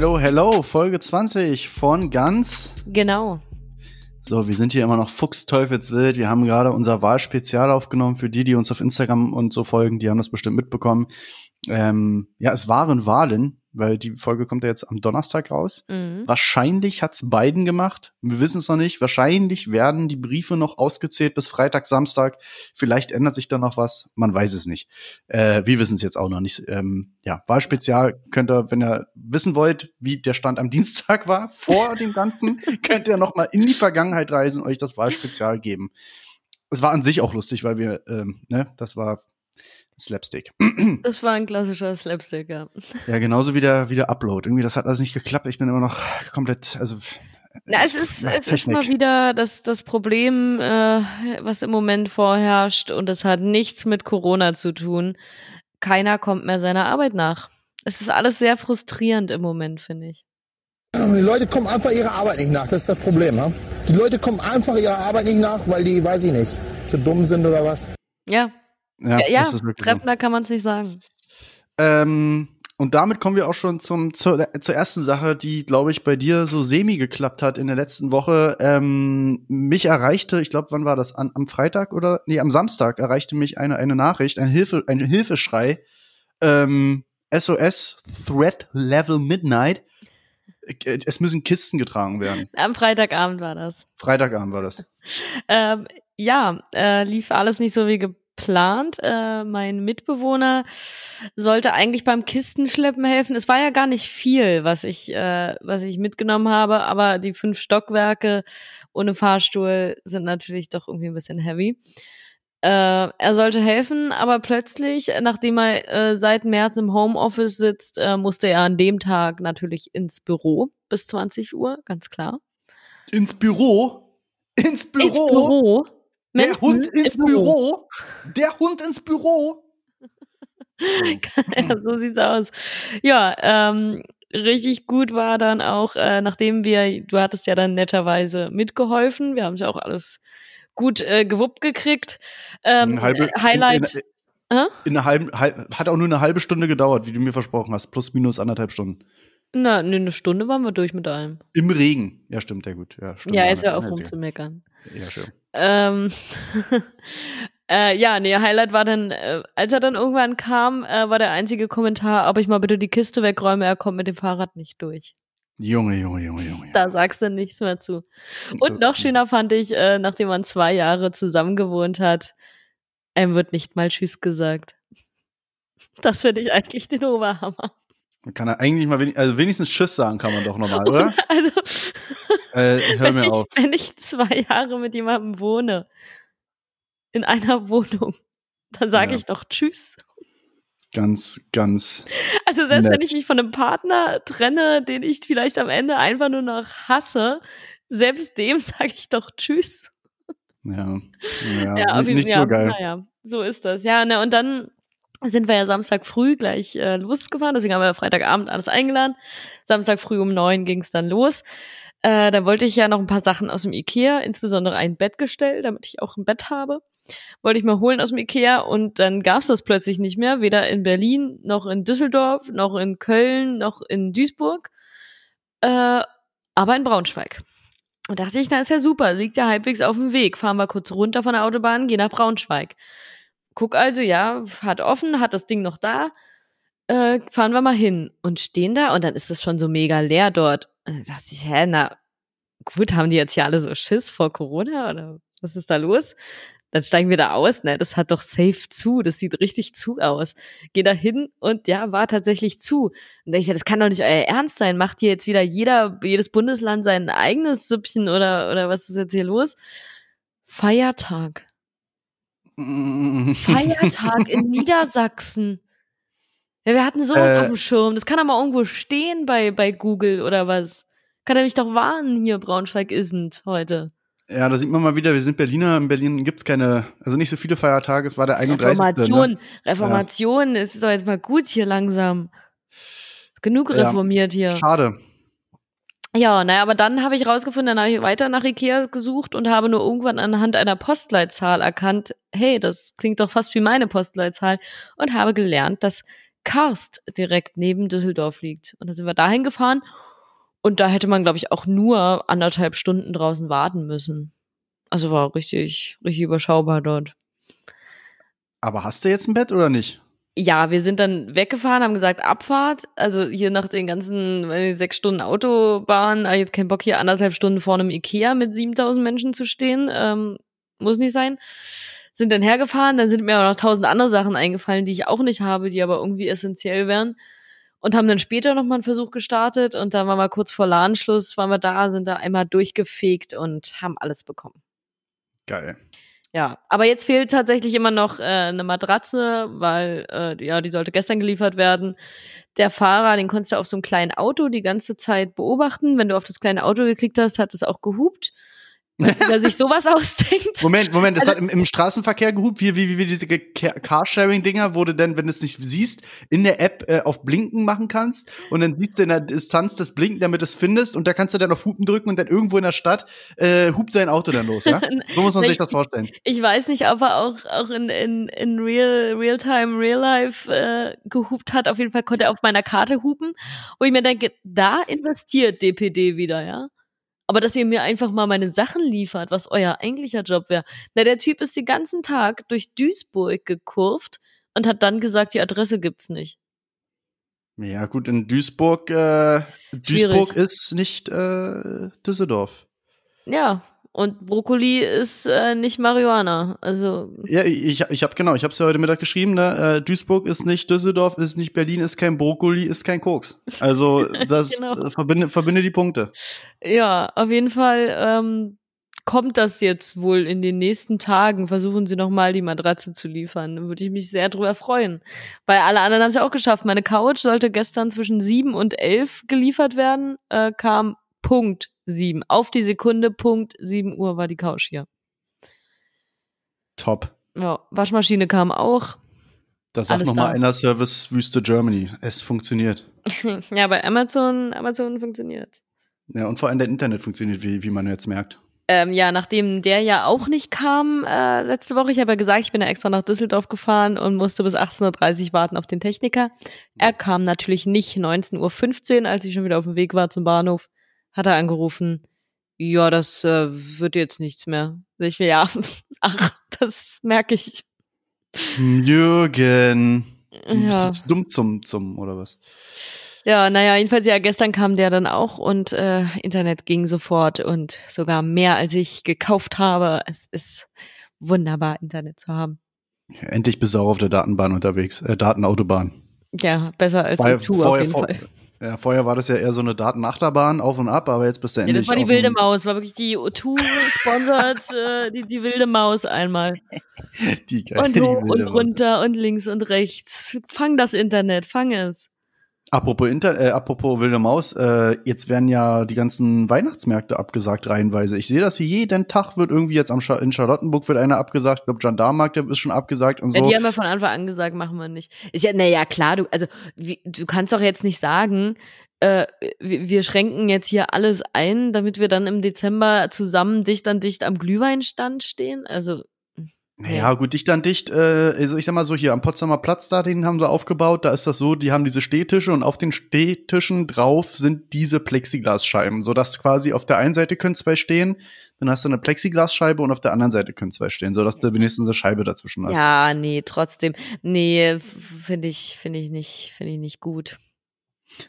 Hello, hello, Folge 20 von Ganz. Genau. So, wir sind hier immer noch fuchsteufelswild. Wir haben gerade unser Wahlspezial aufgenommen. Für die, die uns auf Instagram und so folgen, die haben das bestimmt mitbekommen. Ähm, ja, es waren Wahlen weil die Folge kommt ja jetzt am Donnerstag raus. Mhm. Wahrscheinlich hat's Biden gemacht. Wir wissen es noch nicht. Wahrscheinlich werden die Briefe noch ausgezählt bis Freitag, Samstag. Vielleicht ändert sich da noch was. Man weiß es nicht. Äh, wir wissen es jetzt auch noch nicht. Ähm, ja, Wahlspezial könnt ihr, wenn ihr wissen wollt, wie der Stand am Dienstag war, vor dem Ganzen, könnt ihr noch mal in die Vergangenheit reisen und euch das Wahlspezial geben. Es war an sich auch lustig, weil wir, ähm, ne, das war Slapstick. Das war ein klassischer Slapstick, ja. Ja, genauso wie der, wie der Upload. Irgendwie, das hat alles nicht geklappt. Ich bin immer noch komplett, also. Na, es ist, es ist mal wieder das, das Problem, äh, was im Moment vorherrscht und es hat nichts mit Corona zu tun. Keiner kommt mehr seiner Arbeit nach. Es ist alles sehr frustrierend im Moment, finde ich. Die Leute kommen einfach ihrer Arbeit nicht nach, das ist das Problem. Ja? Die Leute kommen einfach ihrer Arbeit nicht nach, weil die, weiß ich nicht, zu dumm sind oder was. Ja, ja, ja, treffender so. kann man es nicht sagen. Ähm, und damit kommen wir auch schon zum, zur, zur ersten Sache, die, glaube ich, bei dir so semi geklappt hat in der letzten Woche. Ähm, mich erreichte, ich glaube, wann war das? An, am Freitag oder? Nee, am Samstag erreichte mich eine, eine Nachricht, ein, Hilfe, ein Hilfeschrei. Ähm, SOS Threat Level Midnight. Äh, es müssen Kisten getragen werden. Am Freitagabend war das. Freitagabend war das. ähm, ja, äh, lief alles nicht so wie geplant geplant. Äh, mein Mitbewohner sollte eigentlich beim Kistenschleppen helfen. Es war ja gar nicht viel, was ich, äh, was ich mitgenommen habe, aber die fünf Stockwerke ohne Fahrstuhl sind natürlich doch irgendwie ein bisschen heavy. Äh, er sollte helfen, aber plötzlich, nachdem er äh, seit März im Homeoffice sitzt, äh, musste er an dem Tag natürlich ins Büro bis 20 Uhr, ganz klar. Ins Büro? Ins Büro? Ins Büro. Der Hund ins Büro. Büro. Der Hund ins Büro. ja, so sieht's aus. Ja, ähm, richtig gut war dann auch, äh, nachdem wir, du hattest ja dann netterweise mitgeholfen, wir haben es ja auch alles gut äh, gewuppt gekriegt. Ähm, halbe, Highlight. In, in, in einer halben, halb, hat auch nur eine halbe Stunde gedauert, wie du mir versprochen hast, plus minus anderthalb Stunden. Na, ne, eine Stunde waren wir durch mit allem. Im Regen. Ja, stimmt, ja gut. Ja, Stunde ja ist ja auch rumzumeckern. Ja, schön. Ähm, äh, ja, nee, Highlight war dann, äh, als er dann irgendwann kam, äh, war der einzige Kommentar, ob ich mal bitte die Kiste wegräume, er kommt mit dem Fahrrad nicht durch. Junge, Junge, Junge, Junge. Da sagst du nichts mehr zu. Und noch schöner fand ich, äh, nachdem man zwei Jahre zusammen gewohnt hat, einem wird nicht mal Tschüss gesagt. Das finde ich eigentlich den Oberhammer. Man kann er eigentlich mal wenig, also wenigstens Tschüss sagen kann man doch nochmal, oder? Also, äh, hör mir wenn auf. Ich, wenn ich zwei Jahre mit jemandem wohne, in einer Wohnung, dann sage ja. ich doch Tschüss. Ganz, ganz. Also selbst nett. wenn ich mich von einem Partner trenne, den ich vielleicht am Ende einfach nur noch hasse, selbst dem sage ich doch Tschüss. Ja, ja, ja nicht, nicht so geil. Naja, so ist das. Ja, ne, und dann sind wir ja Samstag früh gleich äh, losgefahren, deswegen haben wir Freitagabend alles eingeladen. Samstag früh um neun ging es dann los. Äh, da wollte ich ja noch ein paar Sachen aus dem Ikea, insbesondere ein Bettgestell, damit ich auch ein Bett habe. Wollte ich mal holen aus dem Ikea und dann gab es das plötzlich nicht mehr, weder in Berlin, noch in Düsseldorf, noch in Köln, noch in Duisburg, äh, aber in Braunschweig. Und dachte ich, na ist ja super, liegt ja halbwegs auf dem Weg. Fahren wir kurz runter von der Autobahn, gehen nach Braunschweig. Guck also, ja, hat offen, hat das Ding noch da. Äh, fahren wir mal hin und stehen da und dann ist es schon so mega leer dort. Und dann dachte ich, hä, na gut, haben die jetzt hier alle so Schiss vor Corona oder was ist da los? Dann steigen wir da aus, ne? Das hat doch safe zu, das sieht richtig zu aus. Geh da hin und ja, war tatsächlich zu. Und denke ich, das kann doch nicht euer Ernst sein. Macht hier jetzt wieder jeder, jedes Bundesland sein eigenes Süppchen oder, oder was ist jetzt hier los? Feiertag. Feiertag in Niedersachsen. Ja, wir hatten sowas äh, auf dem Schirm. Das kann doch mal irgendwo stehen bei, bei Google oder was. Kann er mich doch warnen, hier Braunschweig isn't heute. Ja, da sieht man mal wieder, wir sind Berliner. In Berlin gibt's keine, also nicht so viele Feiertage. Es war der 31. Reformation, ne? Reformation, ja. es ist doch jetzt mal gut hier langsam. Genug reformiert ja. hier. Schade. Ja, naja, aber dann habe ich rausgefunden, dann habe ich weiter nach Ikea gesucht und habe nur irgendwann anhand einer Postleitzahl erkannt, hey, das klingt doch fast wie meine Postleitzahl und habe gelernt, dass Karst direkt neben Düsseldorf liegt. Und da sind wir dahin gefahren und da hätte man, glaube ich, auch nur anderthalb Stunden draußen warten müssen. Also war richtig, richtig überschaubar dort. Aber hast du jetzt ein Bett oder nicht? Ja, wir sind dann weggefahren, haben gesagt Abfahrt. Also hier nach den ganzen äh, sechs Stunden Autobahn, ah, jetzt kein Bock hier anderthalb Stunden vor einem Ikea mit 7000 Menschen zu stehen. Ähm, muss nicht sein. Sind dann hergefahren, dann sind mir auch noch tausend andere Sachen eingefallen, die ich auch nicht habe, die aber irgendwie essentiell wären. Und haben dann später nochmal einen Versuch gestartet und da waren wir kurz vor Ladenschluss, waren wir da, sind da einmal durchgefegt und haben alles bekommen. Geil. Ja, aber jetzt fehlt tatsächlich immer noch äh, eine Matratze, weil äh, ja, die sollte gestern geliefert werden. Der Fahrer, den konntest du auf so einem kleinen Auto die ganze Zeit beobachten. Wenn du auf das kleine Auto geklickt hast, hat es auch gehupt. Wer sich sowas ausdenkt. Moment, Moment, das Also- hat im, im Straßenverkehr gehupt, wie, wie, wie, diese Ca- Carsharing-Dinger, wo du dann, wenn du es nicht siehst, in der App äh, auf Blinken machen kannst und dann siehst du in der Distanz das Blinken, damit du es findest und da kannst du dann auf Hupen drücken und dann irgendwo in der Stadt äh, hupt sein Auto dann los, ja? So muss man sich das vorstellen. Ich weiß nicht, ob er auch, auch in, in, in Real, Real-Time, Real-Life äh, gehupt hat. Auf jeden Fall konnte er auf meiner Karte hupen. Wo ich mir denke, da investiert DPD wieder, ja. Aber dass ihr mir einfach mal meine Sachen liefert, was euer eigentlicher Job wäre. Na, der Typ ist den ganzen Tag durch Duisburg gekurvt und hat dann gesagt, die Adresse gibt's nicht. Ja, gut, in Duisburg, äh, Duisburg ist nicht äh, Düsseldorf. Ja, und Brokkoli ist äh, nicht Marihuana. Also, Ja, ich, ich habe genau, ich habe es ja heute Mittag geschrieben, ne? Äh, Duisburg ist nicht Düsseldorf, ist nicht Berlin, ist kein Brokkoli, ist kein Koks. Also das Genau. äh, verbinde, verbinde die Punkte. Ja, auf jeden Fall ähm, kommt das jetzt wohl in den nächsten Tagen. Versuchen sie nochmal die Matratze zu liefern. Würde ich mich sehr drüber freuen. Weil alle anderen haben es ja auch geschafft. Meine Couch sollte gestern zwischen sieben und elf geliefert werden, äh, kam Punkt sieben. Auf die Sekunde, Punkt sieben Uhr war die Couch hier. Top. Ja, Waschmaschine kam auch. Da sagt nochmal einer Service Wüste Germany. Es funktioniert. ja, bei Amazon, Amazon funktioniert. Ja, und vor allem der Internet funktioniert, wie, wie man jetzt merkt. Ähm, ja, nachdem der ja auch nicht kam äh, letzte Woche, ich habe ja gesagt, ich bin ja extra nach Düsseldorf gefahren und musste bis 18.30 Uhr warten auf den Techniker. Er kam natürlich nicht 19.15 Uhr, als ich schon wieder auf dem Weg war zum Bahnhof, hat er angerufen, ja, das äh, wird jetzt nichts mehr. Ich mir, ja, ach, das merke ich. Jürgen. Du bist Ja. jetzt dumm zum, zum, oder was? Ja, naja, jedenfalls ja, gestern kam der dann auch und äh, Internet ging sofort und sogar mehr als ich gekauft habe. Es ist wunderbar, Internet zu haben. Ja, endlich bist du auch auf der Datenbahn unterwegs, äh, Datenautobahn. Ja, besser als Weil U2 auf vorher, jeden vor, Fall. ja, vorher war das ja eher so eine Datenachterbahn auf und ab, aber jetzt bist du Ja, endlich das war die auf wilde Maus, war wirklich die U2 sponsert, äh, die, die wilde Maus einmal. Die, geile- Und hoch und runter und links und rechts. Fang das Internet, fang es. Apropos, Inter äh, apropos wilde Maus, äh, jetzt werden ja die ganzen Weihnachtsmärkte abgesagt reihenweise. Ich sehe das hier jeden Tag wird irgendwie jetzt am Scha in Charlottenburg wird einer abgesagt. Ich glaube, Gendarmenmarkt der ist schon abgesagt und Ja, so. die haben ja von Anfang an gesagt, machen wir nicht. Ist ja, naja, klar, du, also, wie, du kannst doch jetzt nicht sagen, äh, wir, wir schränken jetzt hier alles ein, damit wir dann im Dezember zusammen dicht an dicht am Glühweinstand stehen. Also, Naja, gut, dicht an dicht. Äh, also ich sag mal so hier am Potsdamer Platz, da den haben sie aufgebaut. Da ist das so, die haben diese Stehtische und auf den Stehtischen drauf sind diese Plexiglasscheiben, sodass quasi auf der einen Seite können zwei stehen, dann hast du eine Plexiglasscheibe und auf der anderen Seite können zwei stehen, sodass du wenigstens eine Scheibe dazwischen hast. ja, nee, trotzdem, nee, finde ich, finde ich nicht, finde ich nicht gut.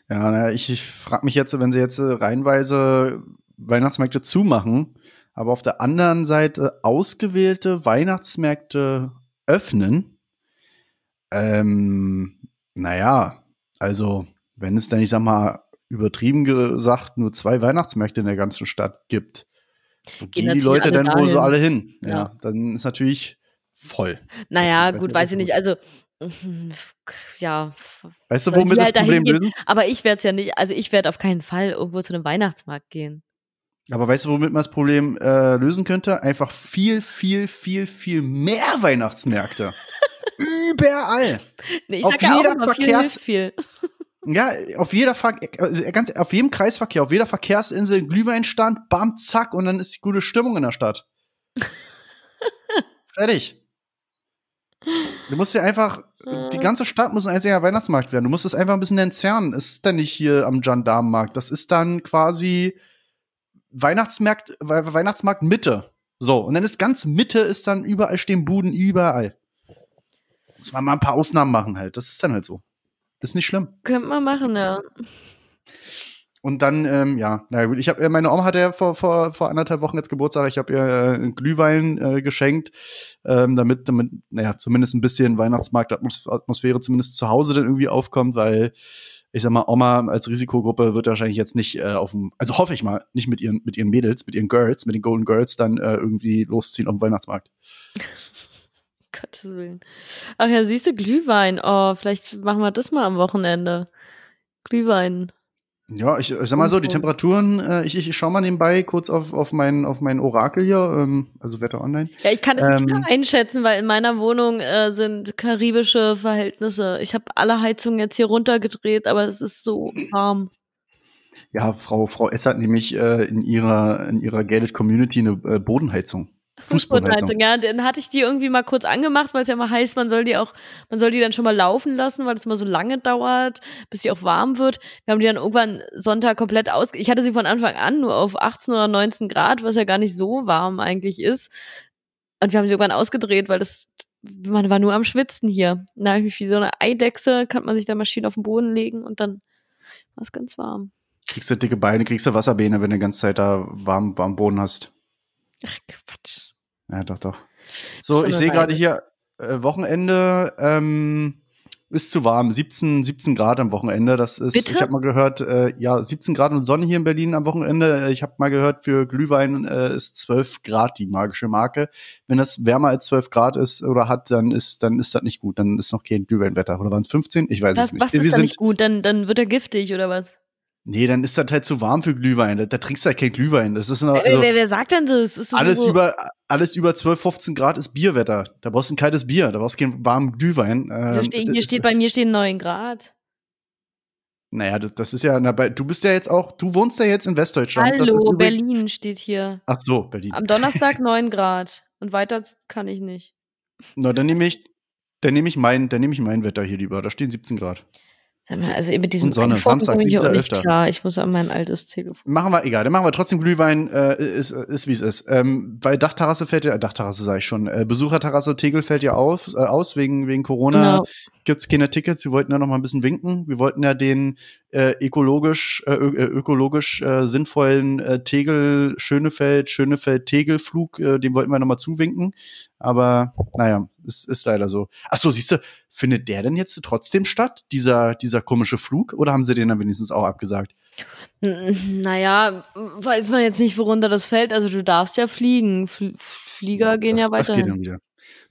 Ja, naja, ich, ich frage mich jetzt, wenn sie jetzt äh, reihenweise Weihnachtsmärkte zumachen, aber auf der anderen Seite ausgewählte Weihnachtsmärkte öffnen, ähm, naja, also wenn es dann, ich sag mal, übertrieben gesagt, nur zwei Weihnachtsmärkte in der ganzen Stadt gibt, wo Gehen gehen die Leute dann wohl so alle hin? Ja, Ja. dann ist natürlich voll. Naja, gut, weiß ich nicht. Also, ja, Weißt du, womit das halt Problem lösen? aber ich werde es ja nicht, also ich werde auf keinen Fall irgendwo zu einem Weihnachtsmarkt gehen. Aber weißt du, womit man das Problem äh, lösen könnte? Einfach viel, viel, viel, viel mehr Weihnachtsmärkte. Überall. Nee, ich Auf sag ja auch jeder immer, Verkehrs- viel. Ja, auf jeder Ver also ganz auf jedem Kreisverkehr, auf jeder Verkehrsinsel ein Glühweinstand, bam, zack, und dann ist die gute Stimmung in der Stadt. Fertig. Du musst ja einfach, die ganze Stadt muss ein einziger Weihnachtsmarkt werden. Du musst es einfach ein bisschen entzerren. Es ist dann nicht hier am Gendarmenmarkt. Das ist dann quasi Weihnachtsmarkt, Weihnachtsmarkt Mitte. So, und dann ist ganz Mitte, ist dann überall stehen Buden, überall. Muss man mal ein paar Ausnahmen machen halt. Das ist dann halt so. Ist nicht schlimm. Könnte man machen, ja. Und dann, ähm, ja, na gut, ich habe meine Oma hatte ja vor, vor, vor anderthalb Wochen jetzt Geburtstag. Ich habe ihr äh, Glühwein äh, geschenkt, ähm, damit, damit, naja, zumindest ein bisschen Weihnachtsmarktatmosphäre zumindest zu Hause dann irgendwie aufkommt, weil ich sag mal, Oma als Risikogruppe wird wahrscheinlich jetzt nicht äh, auf dem, also hoffe ich mal, nicht mit ihren, mit ihren Mädels, mit ihren Girls, mit den Golden Girls dann äh, irgendwie losziehen auf dem Weihnachtsmarkt. Gottes Willen. Ach ja, siehst du, Glühwein. Oh, vielleicht machen wir das mal am Wochenende. Glühwein. Ja, ich, ich sag mal so, die Temperaturen, äh, ich, ich, ich schau mal nebenbei kurz auf, auf, mein, auf mein Orakel hier, ähm, also Wetter Online. Ja, ich kann das ähm, nicht mehr einschätzen, weil in meiner Wohnung äh, sind karibische Verhältnisse. Ich habe alle Heizungen jetzt hier runtergedreht, aber es ist so warm. Ja, Frau, Frau S hat nämlich äh, in ihrer, in ihrer Gated Community eine äh, Bodenheizung. Fußbodenheizung, ja. Dann hatte ich die irgendwie mal kurz angemacht, weil es ja immer heißt, man soll die auch, man soll die dann schon mal laufen lassen, weil es immer so lange dauert, bis sie auch warm wird. Wir haben die dann irgendwann Sonntag komplett aus. Ich hatte sie von Anfang an nur auf 18 oder 19 Grad, was ja gar nicht so warm eigentlich ist. Und wir haben sie irgendwann ausgedreht, weil das, man war nur am Schwitzen hier. Da habe ich mich wie so eine Eidechse, kann man sich da Maschine auf den Boden legen und dann war es ganz warm. Kriegst du dicke Beine, kriegst du Wasserbähne, wenn du die ganze Zeit da warm, warm Boden hast. Ach, Quatsch. Ja, doch, doch. So, ich sehe gerade hier, äh, Wochenende ähm, ist zu warm. 17, 17 Grad am Wochenende. Das ist, Bitte? ich habe mal gehört, äh, ja, 17 Grad und Sonne hier in Berlin am Wochenende. Ich habe mal gehört, für Glühwein äh, ist 12 Grad die magische Marke. Wenn das wärmer als 12 Grad ist oder hat, dann ist, dann ist das nicht gut. Dann ist noch kein Glühweinwetter. Oder waren es 15? Ich weiß was, es nicht. Was ist Wir da nicht gut? Dann, dann wird er giftig oder was? Nee, dann ist das halt zu warm für Glühwein. Da, da trinkst du halt kein Glühwein. Das ist noch, also, wer, wer sagt denn das? das alles so über alles über 12, 15 Grad ist Bierwetter. Da brauchst du ein kaltes Bier, da brauchst du keinen warmen Glühwein. Ähm, so steht, hier steht bei mir stehen 9 Grad. Naja, das, das ist ja, na, du bist ja jetzt auch, du wohnst ja jetzt in Westdeutschland. Hallo, Berlin steht hier. Ach so, Berlin. Am Donnerstag 9 Grad. Und weiter kann ich nicht. Na, dann nehme ich, dann nehme ich mein, dann nehme ich mein Wetter hier lieber. Da stehen 17 Grad. Also mit diesem Und Sonne, Samstag, 7.11. Klar, ich muss an mein altes Telefon. Machen wir, egal, dann machen wir trotzdem Glühwein, äh, ist, ist wie es ist. Ähm, weil Dachterrasse fällt ja, Dachterrasse sage ich schon, äh, Besucherterrasse Tegel fällt ja auf, äh, aus wegen, wegen Corona. Genau. Gibt's keine Tickets, wir wollten ja noch mal ein bisschen winken. Wir wollten ja den äh, ökologisch, äh, ö- ökologisch äh, sinnvollen äh, Tegel, Schönefeld, Schönefeld-Tegel-Flug, äh, dem wollten wir noch mal zuwinken. Aber naja, es ist leider so. Ach so, siehst du, findet der denn jetzt trotzdem statt, dieser, dieser komische Flug? Oder haben sie den dann wenigstens auch abgesagt? Naja, weiß man jetzt nicht, worunter das fällt. Also du darfst ja fliegen. Fl Flieger gehen das, ja weiter. Das geht dann wieder.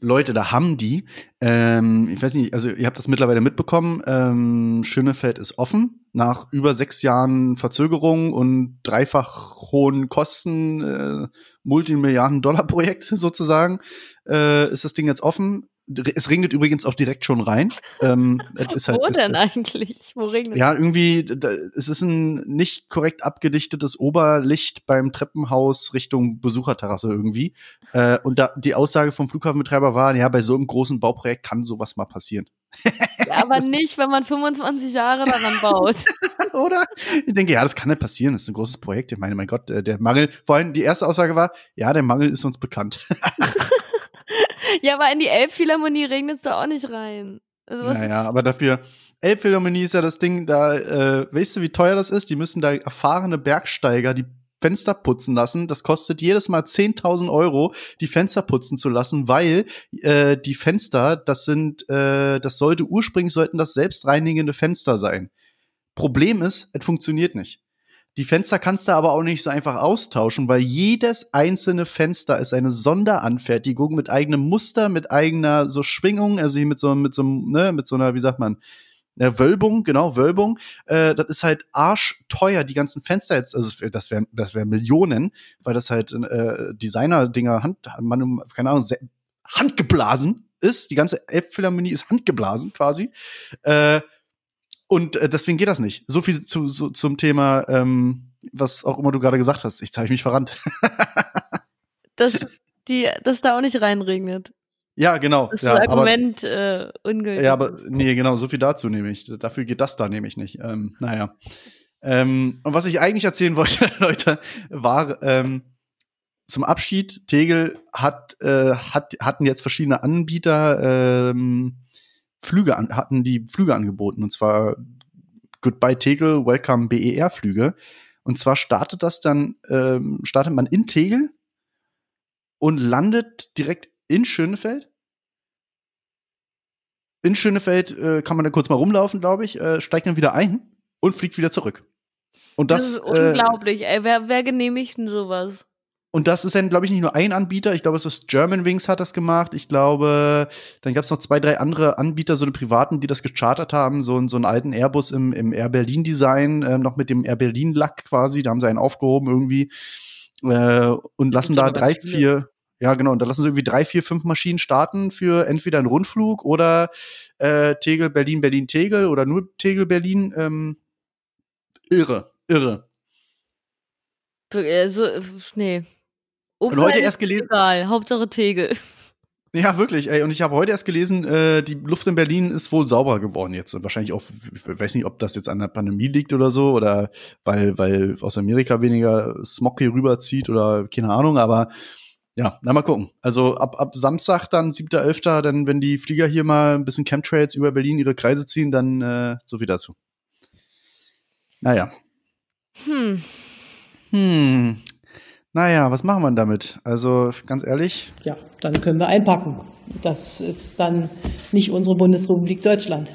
Leute, da haben die, ähm, ich weiß nicht, also ihr habt das mittlerweile mitbekommen, ähm, Schönefeld ist offen. Nach über sechs Jahren Verzögerung und dreifach hohen Kosten, äh, Multimilliarden-Dollar-Projekt sozusagen, äh, ist das Ding jetzt offen. Es regnet übrigens auch direkt schon rein. Ähm, es halt, Wo es, denn eigentlich? Wo regnet Ja, irgendwie, da, es ist ein nicht korrekt abgedichtetes Oberlicht beim Treppenhaus Richtung Besucherterrasse irgendwie. Äh, und da die Aussage vom Flughafenbetreiber war, ja, bei so einem großen Bauprojekt kann sowas mal passieren. Aber nicht, wenn man 25 Jahre daran baut. Oder? Ich denke, ja, das kann nicht passieren. Das ist ein großes Projekt. Ich meine, mein Gott, äh, der Mangel, vor allem die erste Aussage war, ja, der Mangel ist uns bekannt. ja, aber in die Elbphilharmonie regnet es doch auch nicht rein. Also, naja, aber dafür, Elbphilharmonie ist ja das Ding, da, äh, weißt du, wie teuer das ist? Die müssen da erfahrene Bergsteiger, die Fenster putzen lassen. Das kostet jedes Mal 10.000 Euro, die Fenster putzen zu lassen, weil äh, die Fenster, das sind, äh, das sollte ursprünglich sollten das selbstreinigende Fenster sein. Problem ist, es funktioniert nicht. Die Fenster kannst du aber auch nicht so einfach austauschen, weil jedes einzelne Fenster ist eine Sonderanfertigung mit eigenem Muster, mit eigener so Schwingung, also mit so mit so ne, mit so einer, wie sagt man, ja, Wölbung, genau, Wölbung. Äh, das ist halt arschteuer, die ganzen Fenster jetzt, also das wären das wären Millionen, weil das halt äh, Designer-Dinger, Hand, man, keine Ahnung, handgeblasen ist. Die ganze Elbphilharmonie ist handgeblasen quasi. Äh, und äh, deswegen geht das nicht. So viel zu, so, zum Thema, ähm, was auch immer du gerade gesagt hast. Ich zeige mich verrannt. dass, die, dass da auch nicht reinregnet. Ja, genau. Das ja, Argument aber, äh, ungültig. Ja, aber nee, genau, so viel dazu nehme ich. Dafür geht das da nämlich nicht. Ähm, naja. Ähm, und was ich eigentlich erzählen wollte, Leute, war ähm, zum Abschied, Tegel hat, äh, hat, hatten jetzt verschiedene Anbieter ähm, Flüge an, hatten die Flüge angeboten. Und zwar Goodbye Tegel, Welcome BER Flüge. Und zwar startet das dann, ähm, startet man in Tegel und landet direkt in Schönefeld. In Schönefeld äh, kann man dann kurz mal rumlaufen, glaube ich, äh, steigt dann wieder ein und fliegt wieder zurück. Und das, das ist unglaublich, äh, ey. Wer, wer genehmigt denn sowas? Und das ist dann, glaube ich, nicht nur ein Anbieter. Ich glaube, es ist Germanwings hat das gemacht. Ich glaube, dann gab es noch zwei, drei andere Anbieter, so eine privaten, die das gechartert haben. So, so einen alten Airbus im, im Air Berlin Design, äh, noch mit dem Air Berlin Lack quasi. Da haben sie einen aufgehoben irgendwie. Äh, und lassen da drei, vier, ja, genau. Und da lassen sie irgendwie drei, vier, fünf Maschinen starten für entweder einen Rundflug oder äh, Tegel, Berlin, Berlin, Tegel oder nur Tegel, Berlin. Ähm, irre, irre. Also, nee. Und heute erst gelesen. Egal, Hauptsache Tegel. Ja, wirklich, ey. Und ich habe heute erst gelesen, äh, die Luft in Berlin ist wohl sauber geworden jetzt. Und wahrscheinlich auch, ich weiß nicht, ob das jetzt an der Pandemie liegt oder so, oder weil, weil aus Amerika weniger Smog hier rüberzieht oder keine Ahnung, aber ja, na mal gucken. Also ab, ab Samstag dann, 7.11., dann, wenn die Flieger hier mal ein bisschen Chemtrails über Berlin ihre Kreise ziehen, dann äh, so viel dazu. Naja. Hm. Hm. Naja, was machen wir damit? Also ganz ehrlich. Ja, dann können wir einpacken. Das ist dann nicht unsere Bundesrepublik Deutschland.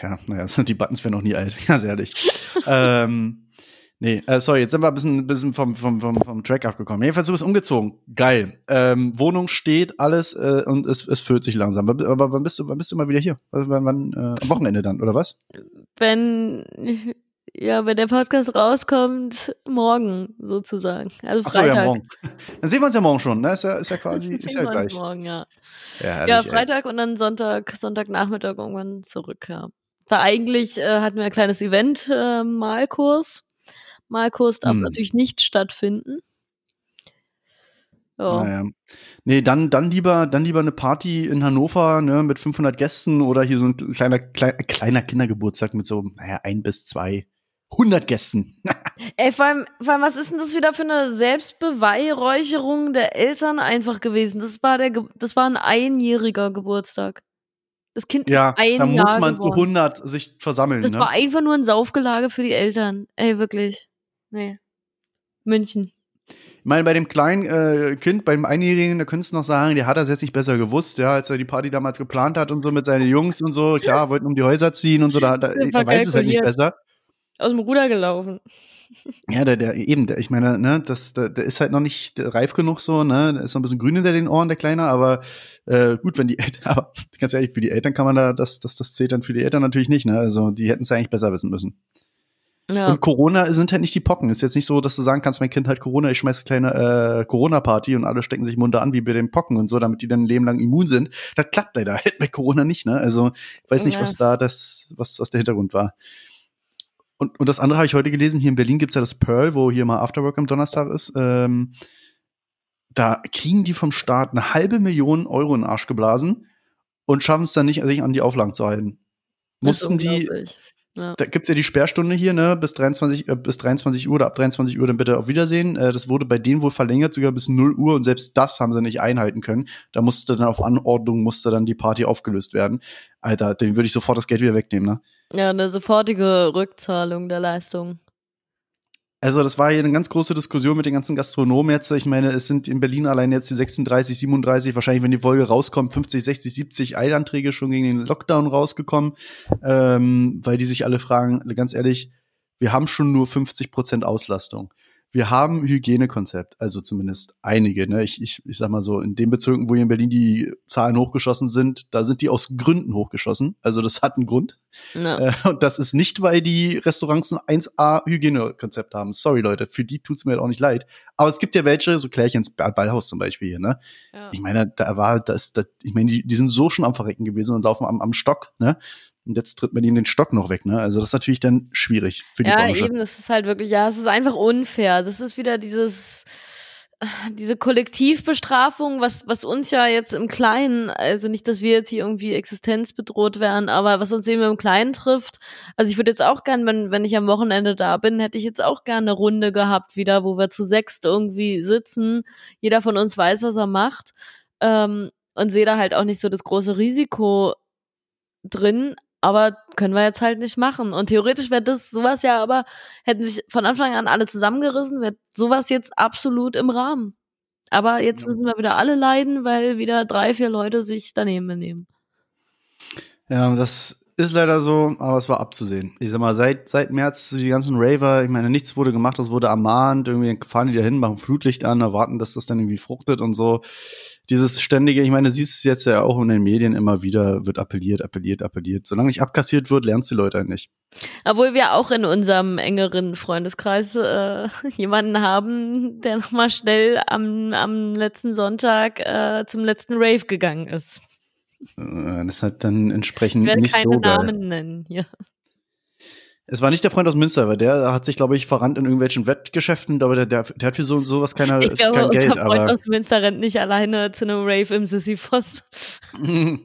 Ja, naja, die Buttons werden noch nie alt, ganz ehrlich. ähm, nee, äh, sorry, jetzt sind wir ein bisschen, bisschen vom, vom, vom, vom Track abgekommen. Jedenfalls, du bist umgezogen. Geil. Ähm, Wohnung steht, alles äh, und es, es füllt sich langsam. Aber wann bist du, wann bist du mal wieder hier? Wann, wann äh, am Wochenende dann, oder was? Wenn ja, wenn der Podcast rauskommt, morgen sozusagen. Also Freitag. Ach so, ja, morgen. Dann sehen wir uns ja morgen schon, ne? Ist ja, ist ja quasi, ist ja gleich. morgen, ja. Ja, ja Freitag ey. und dann Sonntag, Sonntagnachmittag irgendwann zurück, ja. Da eigentlich äh, hatten wir ein kleines Event, äh, Malkurs. Malkurs darf hm. natürlich nicht stattfinden. Ja. Naja. Nee, dann, dann lieber, dann lieber eine Party in Hannover, ne, mit 500 Gästen oder hier so ein kleiner, kleiner, kleiner Kindergeburtstag mit so, naja, ein bis zwei 100 Gästen. Ey, vor allem, vor allem, was ist denn das wieder für eine Selbstbeweihräucherung der Eltern einfach gewesen? Das war der, das war ein einjähriger Geburtstag. Das Kind ja, ein da muss man zu 100 sich versammeln. Das ne? war einfach nur ein Saufgelage für die Eltern. Ey, wirklich. Nee. München. Ich meine, bei dem kleinen äh, Kind, beim Einjährigen, da könntest du noch sagen, der hat das jetzt nicht besser gewusst, ja, als er die Party damals geplant hat und so mit seinen Jungs und so. Klar, wollten um die Häuser ziehen und so, da, da, da weißt du es halt nicht besser aus dem Ruder gelaufen. Ja, der, der eben, der, ich meine, ne, das, der, der ist halt noch nicht reif genug so, ne, der ist noch ein bisschen grün hinter den Ohren, der Kleine, aber äh, gut, wenn die Eltern, aber ganz ehrlich, für die Eltern kann man da, das, das, das zählt dann für die Eltern natürlich nicht, ne, also die hätten es ja eigentlich besser wissen müssen. Ja. Und Corona sind halt nicht die Pocken. Ist jetzt nicht so, dass du sagen kannst, mein Kind hat Corona, ich schmeiße kleine äh, Corona-Party und alle stecken sich munter an wie bei den Pocken und so, damit die dann ein Leben lang immun sind. Das klappt leider halt bei Corona nicht, ne? Also ich weiß nicht, ja. was da das, was, was der Hintergrund war. Und, und das andere habe ich heute gelesen, hier in Berlin gibt es ja das Pearl, wo hier mal Afterwork am Donnerstag ist. Ähm, da kriegen die vom Staat eine halbe Million Euro in den Arsch geblasen und schaffen es dann nicht, sich an die Auflagen zu halten. Mussten die, ja. da gibt's ja die Sperrstunde hier, ne, bis 23, äh, bis 23 Uhr oder ab 23 Uhr dann bitte auf Wiedersehen. Äh, das wurde bei denen wohl verlängert, sogar bis 0 Uhr und selbst das haben sie nicht einhalten können. Da musste dann auf Anordnung, musste dann die Party aufgelöst werden. Alter, den würde ich sofort das Geld wieder wegnehmen, ne? Ja, eine sofortige Rückzahlung der Leistung. Also das war hier eine ganz große Diskussion mit den ganzen Gastronomen jetzt. Ich meine, es sind in Berlin allein jetzt die 36, 37, wahrscheinlich, wenn die Folge rauskommt, 50, 60, 70 Eilanträge schon gegen den Lockdown rausgekommen, ähm, weil die sich alle fragen, ganz ehrlich, wir haben schon nur 50 Prozent Auslastung wir haben Hygienekonzept, also zumindest einige. Ne? Ich, ich, ich sag mal so, in den Bezirken, wo hier in Berlin die Zahlen hochgeschossen sind, da sind die aus Gründen hochgeschossen. Also das hat einen Grund. No. Äh, und das ist nicht, weil die Restaurants ein 1A Hygienekonzept haben. Sorry, Leute, für die tut's mir halt auch nicht leid. Aber es gibt ja welche, so Klärchens Ballhaus zum Beispiel hier, ne? Ja. Ich meine, da war das, das ich meine, die, die sind so schon am Verrecken gewesen und laufen am, am Stock, ne? Und jetzt tritt man ihnen den Stock noch weg, ne? Also das ist natürlich dann schwierig für die ja, Branche. Ja, eben, das ist halt wirklich, ja, es ist einfach unfair. Das ist wieder dieses, diese Kollektivbestrafung, was, was uns ja jetzt im Kleinen, also nicht, dass wir jetzt hier irgendwie existenzbedroht wären, aber was uns eben im Kleinen trifft. Also ich würde jetzt auch gern, wenn, wenn ich am Wochenende da bin, hätte ich jetzt auch gerne eine Runde gehabt wieder, wo wir zu sechst irgendwie sitzen. Jeder von uns weiß, was er macht. Ähm, und sehe da halt auch nicht so das große Risiko drin, aber können wir jetzt halt nicht machen. Und theoretisch wäre das sowas ja, aber hätten sich von Anfang an alle zusammengerissen, wäre sowas jetzt absolut im Rahmen. Aber jetzt müssen wir wieder alle leiden, weil wieder drei, vier Leute sich daneben benehmen. Ja, das ist leider so, aber es war abzusehen. Ich sag mal, seit, seit März die ganzen Raver, ich meine, nichts wurde gemacht, das wurde ermahnt, irgendwie fahren die da hin, machen Flutlicht an, erwarten, dass das dann irgendwie fruchtet und so dieses ständige, ich meine, siehst es jetzt ja auch in den Medien immer wieder, wird appelliert, appelliert, appelliert. Solange nicht abkassiert wird, lernst du die Leute halt nicht. Obwohl wir auch in unserem engeren Freundeskreis äh, jemanden haben, der nochmal schnell am, am letzten Sonntag äh, zum letzten Rave gegangen ist. Äh, das hat dann entsprechend ich werde nicht keine so geil. Namen nennen hier. Es war nicht der Freund aus Münster, weil der hat sich, glaube ich, verrannt in irgendwelchen Wettgeschäften, aber der, der, der hat für so, sowas keine, Ich glaube, kein unser Geld. Freund Aber aus Münster rennt nicht alleine zu einem Rave im Sisyphos.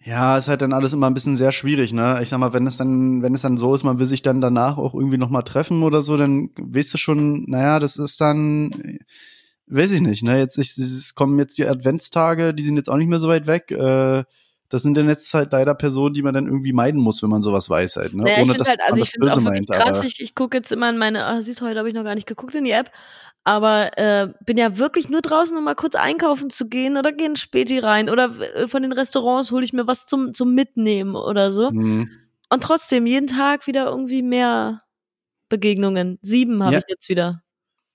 ja, ist halt dann alles immer ein bisschen sehr schwierig, ne? Ich sag mal, wenn es dann, wenn es dann so ist, man will sich dann danach auch irgendwie noch mal treffen oder so, dann weißt du schon, naja, das ist dann, weiß ich nicht, ne? Jetzt ich, es kommen jetzt die Adventstage, die sind jetzt auch nicht mehr so weit weg. Äh, das sind dann jetzt halt leider Personen, die man dann irgendwie meiden muss, wenn man sowas weiß halt, ne? Naja, ich Ohne finde dass halt, also ich das finde auch meint, krass, ich, ich gucke jetzt immer in meine, ah, siehst du, heute habe ich noch gar nicht geguckt in die App, aber äh, bin ja wirklich nur draußen, um mal kurz einkaufen zu gehen oder gehen Späti rein oder äh, von den Restaurants hole ich mir was zum, zum Mitnehmen oder so. Mhm. Und trotzdem jeden Tag wieder irgendwie mehr Begegnungen. Sieben habe Ja. ich jetzt wieder.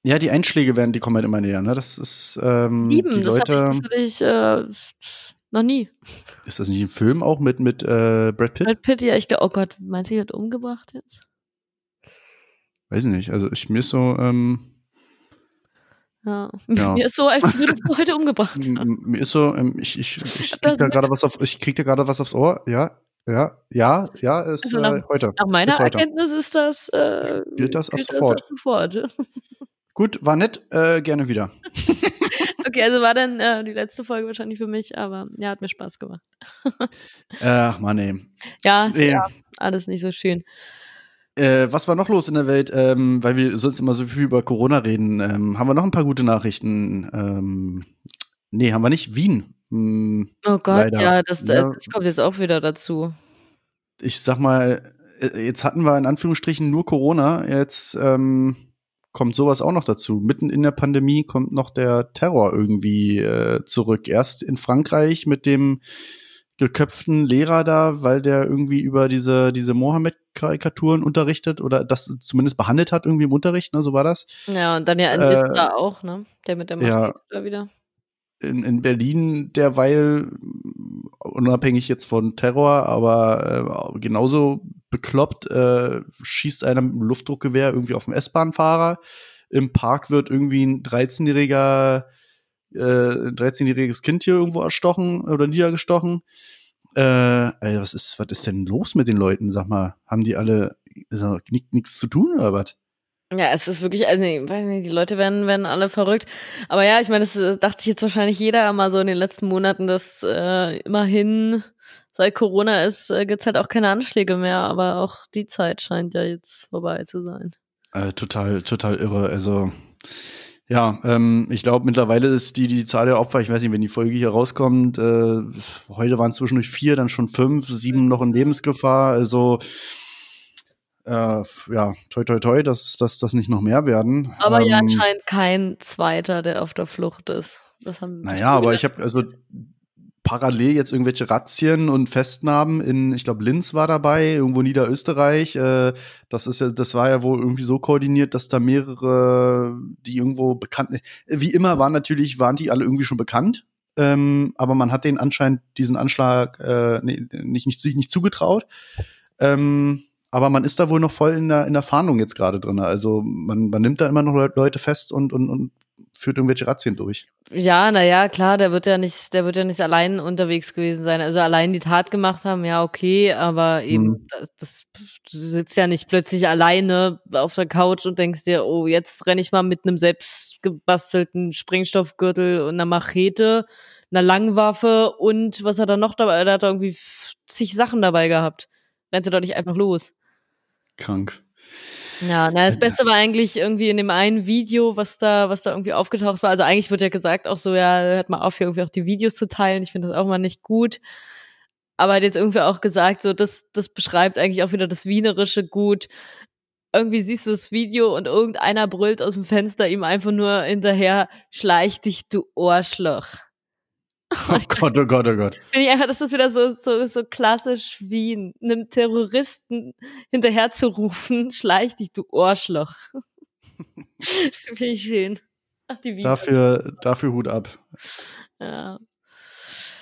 Ja, die Einschläge werden, die kommen halt immer näher, ne? Das ist ähm, Sieben, die das Leute. habe ich, das hab ich äh, noch nie. Ist das nicht ein Film auch mit mit äh, Brad Pitt? Brad Pitt, ja, ich glaube, oh Gott, meinst du, die wird umgebracht jetzt? Weiß ich nicht. Also ich mir ist so, ähm, Ja. Ja. Mir ist so, als würdest du heute umgebracht haben. mir ist so, ähm, ich ich, ich Das krieg da gerade was auf, ich krieg da gerade was aufs Ohr. Ja, ja, ja, ja, ist Also äh, nach- heute. Nach meiner Ist heute. Erkenntnis ist das, äh, Gilt das ab gilt sofort. ab sofort. Gut, war nett, äh, gerne wieder. Okay, also war dann äh, die letzte Folge wahrscheinlich für mich, aber ja, hat mir Spaß gemacht. Äh, Mann, ey. Ja, Äh, ja alles nicht so schön. Äh, was war noch los in der Welt? Ähm, weil wir sonst immer so viel über Corona reden. Ähm, haben wir noch ein paar gute Nachrichten? Ähm, nee, haben wir nicht. Wien. Hm, Oh Gott, Leider. ja, das, das, das kommt jetzt auch wieder dazu. ich sag mal, äh, jetzt hatten wir in Anführungsstrichen nur Corona, jetzt ähm, kommt sowas auch noch dazu. Mitten in der Pandemie kommt noch der Terror irgendwie äh, zurück. Erst in Frankreich mit dem geköpften Lehrer da, weil der irgendwie über diese, diese Mohammed-Karikaturen unterrichtet oder das zumindest behandelt hat irgendwie im Unterricht, ne, so war das. Ja, und dann ja in Äh, Nizza auch, ne? Der mit der ja. Maske da wieder. in, in Berlin derweil, unabhängig jetzt von Terror, aber äh, genauso bekloppt, äh, schießt einer mit einem Luftdruckgewehr irgendwie auf den S-Bahn-Fahrer. Im Park wird irgendwie ein 13-jähriger, äh, ein 13-jähriges Kind hier irgendwo erstochen oder niedergestochen. Äh, ey, was ist, was ist denn los mit den Leuten? Sag mal, haben die alle nichts zu tun oder was? Ja, es ist wirklich, also, ich weiß nicht, die Leute werden, werden alle verrückt. Aber ja, ich meine, das äh, dachte ich jetzt wahrscheinlich jeder mal so in den letzten Monaten, dass äh, immerhin seit Corona ist, äh, gibt's halt auch keine Anschläge mehr, aber auch die Zeit scheint ja jetzt vorbei zu sein. Äh, total, total irre. Also, ja, ähm, ich glaube, mittlerweile ist die, die Zahl der Opfer, ich weiß nicht, wenn die Folge hier rauskommt, äh, heute waren es zwischendurch vier, dann schon fünf, sieben noch in Lebensgefahr. Also, äh, ja, toi, toi, toi, dass, dass das nicht noch mehr werden. Aber ja, Ähm, anscheinend kein Zweiter, der auf der Flucht ist. Das haben das Naja, aber ich habe also parallel jetzt irgendwelche Razzien und Festnahmen in, ich glaube, Linz war dabei, irgendwo Niederösterreich. Äh, das ist ja, das war ja wohl irgendwie so koordiniert, dass da mehrere, die irgendwo bekannt, wie immer waren natürlich, waren die alle irgendwie schon bekannt. Ähm, aber man hat denen anscheinend diesen Anschlag äh, nee, nicht, nicht, sich nicht zugetraut. Ähm, aber man ist da wohl noch voll in der, in der Fahndung jetzt gerade drin. Also man, man nimmt da immer noch Leute fest und, und, und führt irgendwelche Razzien durch. Ja, naja, klar, der wird ja nicht, der wird ja nicht allein unterwegs gewesen sein. Also allein die Tat gemacht haben, ja, okay, aber eben, Mhm. das, das, du sitzt ja nicht plötzlich alleine auf der Couch und denkst dir, oh, jetzt renne ich mal mit einem selbst gebastelten Sprengstoffgürtel und einer Machete, einer Langwaffe und was hat er noch dabei? Er hat irgendwie zig Sachen dabei gehabt. Rennst du doch nicht einfach los. Krank. Ja, na, das Beste war eigentlich irgendwie in dem einen Video, was da, was da irgendwie aufgetaucht war. Also eigentlich wird ja gesagt auch so, ja, hört mal auf, hier irgendwie auch die Videos zu teilen. Ich finde das auch mal nicht gut. Aber er hat jetzt irgendwie auch gesagt, so, das, das beschreibt eigentlich auch wieder das Wienerische gut. Irgendwie siehst du das Video und irgendeiner brüllt aus dem Fenster ihm einfach nur hinterher, schleich dich, du Ohrschloch. Oh Gott, oh Gott, oh Gott. Finde ich einfach, das ist wieder so, so, so klassisch Wien, einem Terroristen hinterher zu rufen, schleich dich, du Ohrschloch. Finde ich schön. Ach, die Wiener. Dafür, dafür Hut ab. Ja,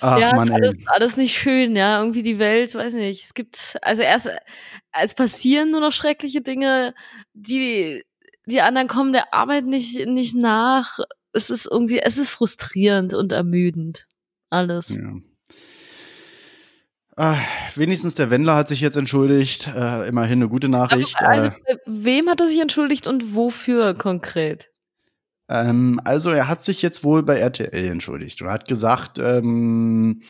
Ach ja Mann, ist alles, alles nicht schön, ja. Irgendwie die Welt, weiß nicht. Es gibt, also erst, es passieren nur noch schreckliche Dinge, die, die anderen kommen der Arbeit nicht, nicht nach. Es ist irgendwie, es ist frustrierend und ermüdend. Alles. Ja. Ah, wenigstens der Wendler hat sich jetzt entschuldigt. Äh, immerhin eine gute Nachricht. Also, äh, bei wem hat er sich entschuldigt und wofür konkret? Ähm, also er hat sich jetzt wohl bei RTL entschuldigt und hat gesagt, ähm,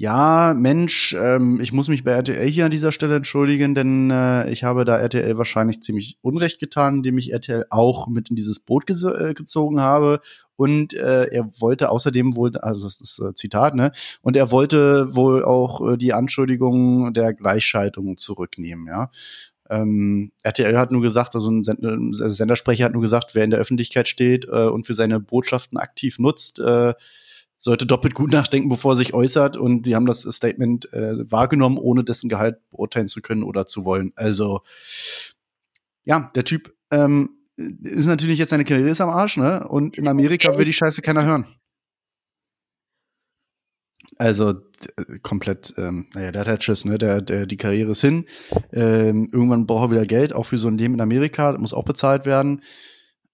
ja, Mensch, ähm, ich muss mich bei RTL hier an dieser Stelle entschuldigen, denn äh, ich habe da RTL wahrscheinlich ziemlich Unrecht getan, indem ich RTL auch mit in dieses Boot ges- äh, gezogen habe. Und äh, er wollte außerdem wohl, also das ist äh, Zitat, ne? Und er wollte wohl auch äh, die Anschuldigung der Gleichschaltung zurücknehmen, ja. Ähm, RTL hat nur gesagt, also ein Send ein Sendersprecher hat nur gesagt, wer in der Öffentlichkeit steht äh, und für seine Botschaften aktiv nutzt, äh, sollte doppelt gut nachdenken, bevor er sich äußert. Und die haben das Statement äh, wahrgenommen, ohne dessen Gehalt beurteilen zu können oder zu wollen. Also, ja, der Typ ähm, ist natürlich jetzt seine Karriere ist am Arsch, ne? Und in Amerika will die Scheiße keiner hören. Also komplett, ähm, naja, der hat halt Schiss, ne? Der, der, die Karriere ist hin. Ähm, irgendwann braucht er wieder Geld, auch für so ein Leben in Amerika, das muss auch bezahlt werden.